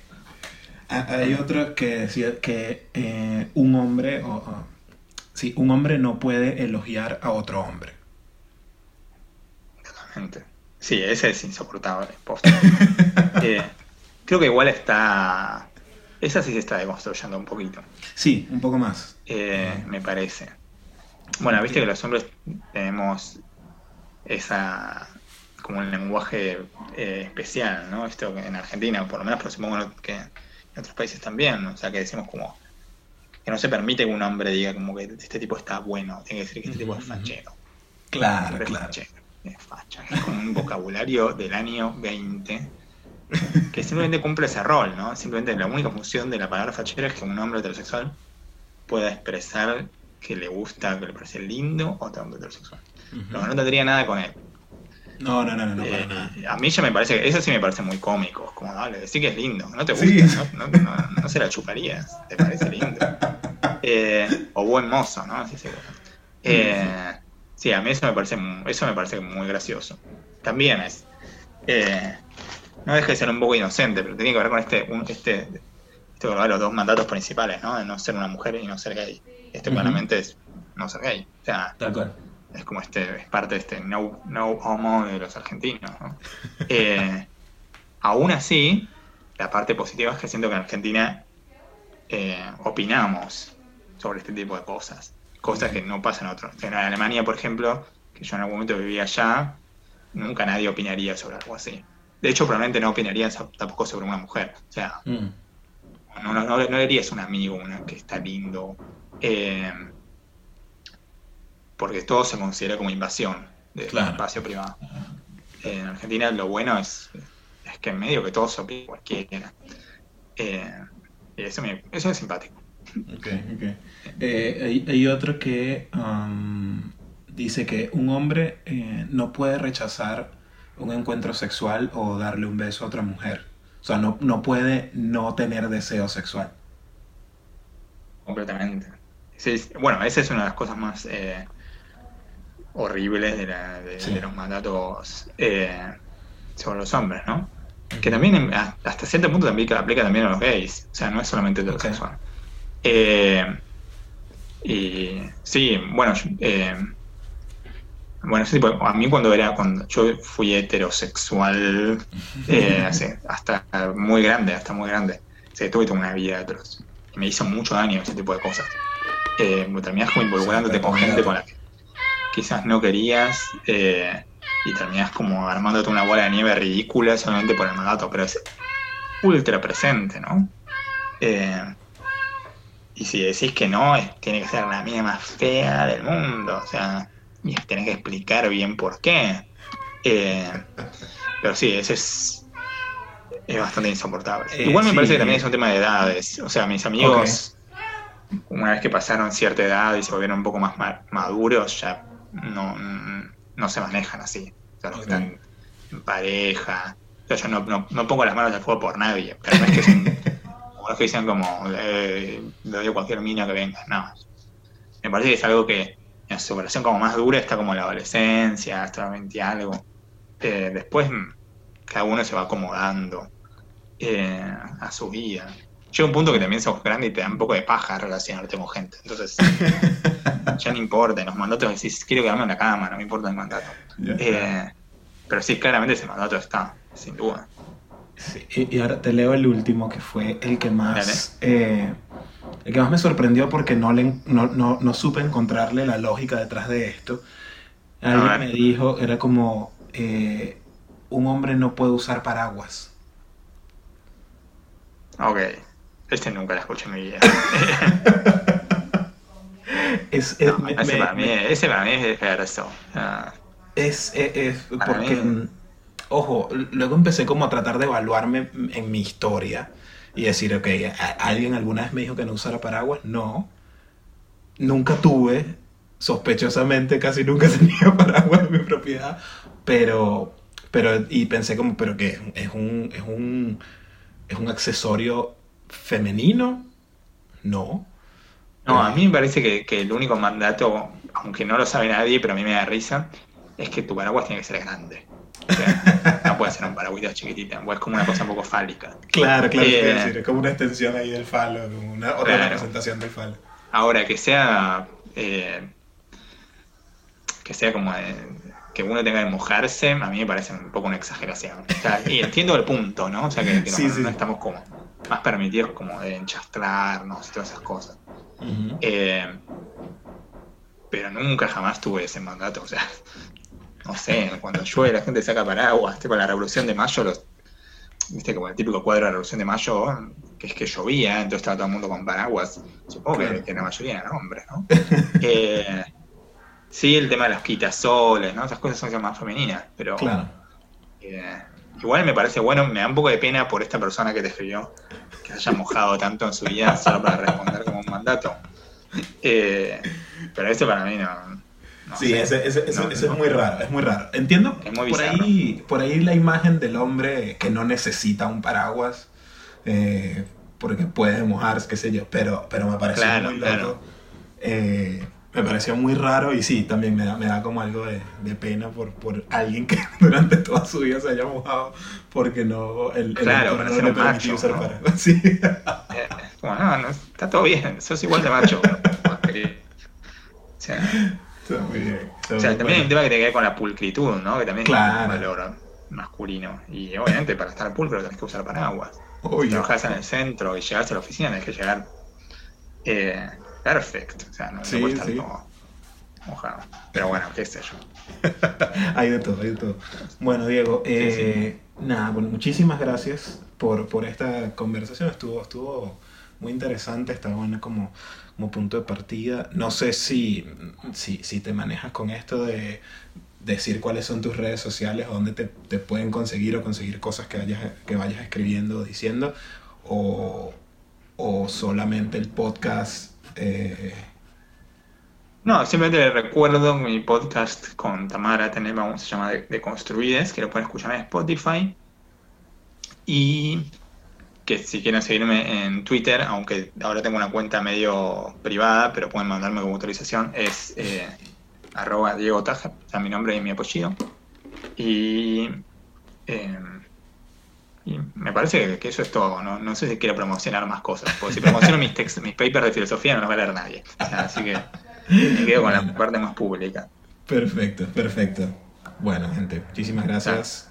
S1: Hay otro que decía que eh, un hombre, o, sí, un hombre no puede elogiar a otro hombre.
S2: Totalmente. Sí, ese es insoportable. Eh, creo que igual está. Esa sí se está deconstruyendo un poquito.
S1: Sí, un poco más.
S2: Eh, me parece. Bueno, viste que los hombres tenemos esa. como un lenguaje eh, especial, ¿no? Esto en Argentina, por lo menos, pero supongo que en otros países también. O sea, que decimos como. que no se permite que un hombre diga como que este tipo está bueno, tiene que decir que este tipo es fachero.
S1: Claro, claro
S2: es facha, es como un vocabulario del año 20 que simplemente cumple ese rol, ¿no? Simplemente la única función de la palabra fachera es que un hombre heterosexual pueda expresar que le gusta, que le parece lindo otro hombre heterosexual. Pero no tendría nada con él.
S1: No, no, no, no, para eh.
S2: A mí ya me parece, eso sí me parece muy cómico, como dale, decir que es lindo, no te gusta, no, no, se la chuparías, te parece lindo. Eh, o buen mozo, ¿no? Así se eh, Sí, a mí eso me parece, eso me parece muy gracioso. También es. Eh, no deja de ser un poco inocente, pero tiene que ver con este, un, este, este los dos mandatos principales, ¿no? De no ser una mujer y no ser gay. Este claramente es no ser gay. O sea, es como este, es parte de este no, no homo de los argentinos, ¿no? Eh, aún así, la parte positiva es que siento que en Argentina eh, opinamos sobre este tipo de cosas cosas que no pasan en otros. En Alemania, por ejemplo, que yo en algún momento vivía allá, nunca nadie opinaría sobre algo así. De hecho, probablemente no opinaría tampoco sobre una mujer. O sea, mm. no, no, no, le dirías un amigo una que está lindo. Eh, porque todo se considera como invasión del espacio privado. en Argentina lo bueno es, es que en medio que todo se opina cualquiera. Eh, y eso, eso es simpático.
S1: Ok, ok. Eh, hay, otro que um, dice que un hombre eh, no puede rechazar un encuentro sexual o darle un beso a otra mujer. O sea, no, no puede no tener deseo sexual.
S2: Completamente. bueno, esa es una de las cosas más eh, horribles de, los mandatos sobre los hombres, ¿no? Que también hasta cierto punto también aplica también a los gays. O sea, no es solamente heterosexual. sexual. Eh, y sí, bueno, eh, bueno, a mí cuando era, cuando yo fui heterosexual, eh, hasta muy grande, hasta muy grande, se tuve toda una vida heteros. Y me hizo mucho daño ese tipo de cosas. Eh, terminás como involucrándote con gente con la que quizás no querías eh, y terminás como armándote una bola de nieve ridícula solamente por el mandato, pero es ultra presente, ¿no? Eh, y si decís que no, tiene que ser la mina más fea del mundo. O sea, y tenés que explicar bien por qué. Eh, pero sí, ese es, es bastante insoportable. Igual me parece que también es un tema de edades. O sea, mis amigos, una vez que pasaron cierta edad y se volvieron un poco más maduros, ya no, no se manejan así. O sea, los están en pareja. O sea, yo no, no, pongo las manos al fuego por nadie. Pero no es que son los que dicen como, eh, le doy a cualquier mina que venga. No. Me parece que es algo que en su operación como más dura está como la adolescencia, hasta 20 algo. Eh, después mm, cada uno se va acomodando eh, a su vida. Llega un punto que también sos grande y te da un poco de paja relacionarte con gente. Entonces, ya no importa. En los mandatos decís, quiero quedarme en la cama, no me importa el mandato. Eh, pero sí, claramente ese mandato está, sin duda
S1: y ahora te leo el último, que fue el que más eh, el que más me sorprendió porque no, le, no, no, no supe encontrarle la lógica detrás de esto. Alguien me dijo, era como, eh, un hombre no puede usar paraguas.
S2: Ok, este nunca la escuché en mi vida.
S1: es,
S2: ese, para mí, ese, para mí, es eso. Ah.
S1: Es, es, porque, mm, ojo, luego empecé como a tratar de evaluarme en mi historia y decir, ok, ¿alguien alguna vez me dijo que no usara paraguas? No. Nunca tuve, sospechosamente casi nunca tenía paraguas en mi propiedad, pero, pero, y pensé como, pero que es un, es un, es un accesorio femenino, no.
S2: No, a mí me parece que, que el único mandato, aunque no lo sabe nadie, pero a mí me da risa, es que tu paraguas tiene que ser grande. no puede ser un paragüita chiquitita, es como una cosa un poco fálica.
S1: Claro, claro, eh, es como una extensión ahí del falo, como una otra representación del falo.
S2: Ahora, que sea. Eh, que sea como. que uno tenga que mojarse, a mí me parece un poco una exageración. y entiendo el punto, ¿no? O sea, que, no, estamos como más permitidos como de enchastrarnos y todas esas cosas. Eh, pero nunca jamás tuve ese mandato, o sea, no sé, cuando llueve la gente saca paraguas, tipo la Revolución de Mayo, los, viste como el típico cuadro de la Revolución de Mayo, que es que llovía, entonces estaba todo el mundo con paraguas, supongo que, la mayoría eran hombres, ¿no? eh, sí, el tema de las quitasoles, ¿no? Esas cosas son más femeninas, pero... Eh, igual me parece bueno, me da un poco de pena por esta persona que te escribió, que haya mojado tanto en su vida solo para responder como un mandato. Eh, pero eso para mí no,
S1: sí, ese, es muy raro, es muy raro. Entiendo por, ahí, por ahí la imagen del hombre que no necesita un paraguas eh, porque puede mojarse, qué sé yo, pero, pero me pareció muy raro. Eh, me pareció muy raro y sí, también me da, me da como algo de, pena por, por, alguien que durante toda su vida se haya mojado porque no el,
S2: claro, no le permitió usar paraguas. Sí. Eh, bueno, no, está todo bien, sos igual de macho. o sea, o sea, también hay un tema que tiene que ver con la pulcritud, ¿no? Que también
S1: claro.
S2: un valor masculino. Y obviamente para estar pulcro tenés que usar paraguas. Si trabajás en el centro y llegás a la oficina, tenés que llegar eh, perfect. O sea, no, sí, puede estar todo mojado. Pero bueno, qué sé yo.
S1: hay de todo, hay de todo. Bueno, Diego, eh, nada, bueno, muchísimas gracias por, por esta conversación. Estuvo, estuvo muy interesante, está buena como como punto de partida. No sé si, si, te manejas con esto de decir cuáles son tus redes sociales o dónde te, pueden conseguir o conseguir cosas que vayas, que vayas escribiendo o diciendo, o, solamente el podcast. Eh,
S2: no, simplemente recuerdo mi podcast con Tamara tenemos, se llama de, de Construides, que lo pueden escuchar en Spotify. Y que si quieren seguirme en Twitter, aunque ahora tengo una cuenta medio privada, pero pueden mandarme como autorización, es eh, arroba Diego Taja, o sea, mi nombre y mi apellido. Y, em, y me parece que, eso es todo, ¿no? no sé si quiero promocionar más cosas, porque si promociono mis, mis papers de filosofía no los va a leer nadie. así que me quedo con la parte más pública.
S1: Perfecto, perfecto. Bueno, gente, muchísimas gracias.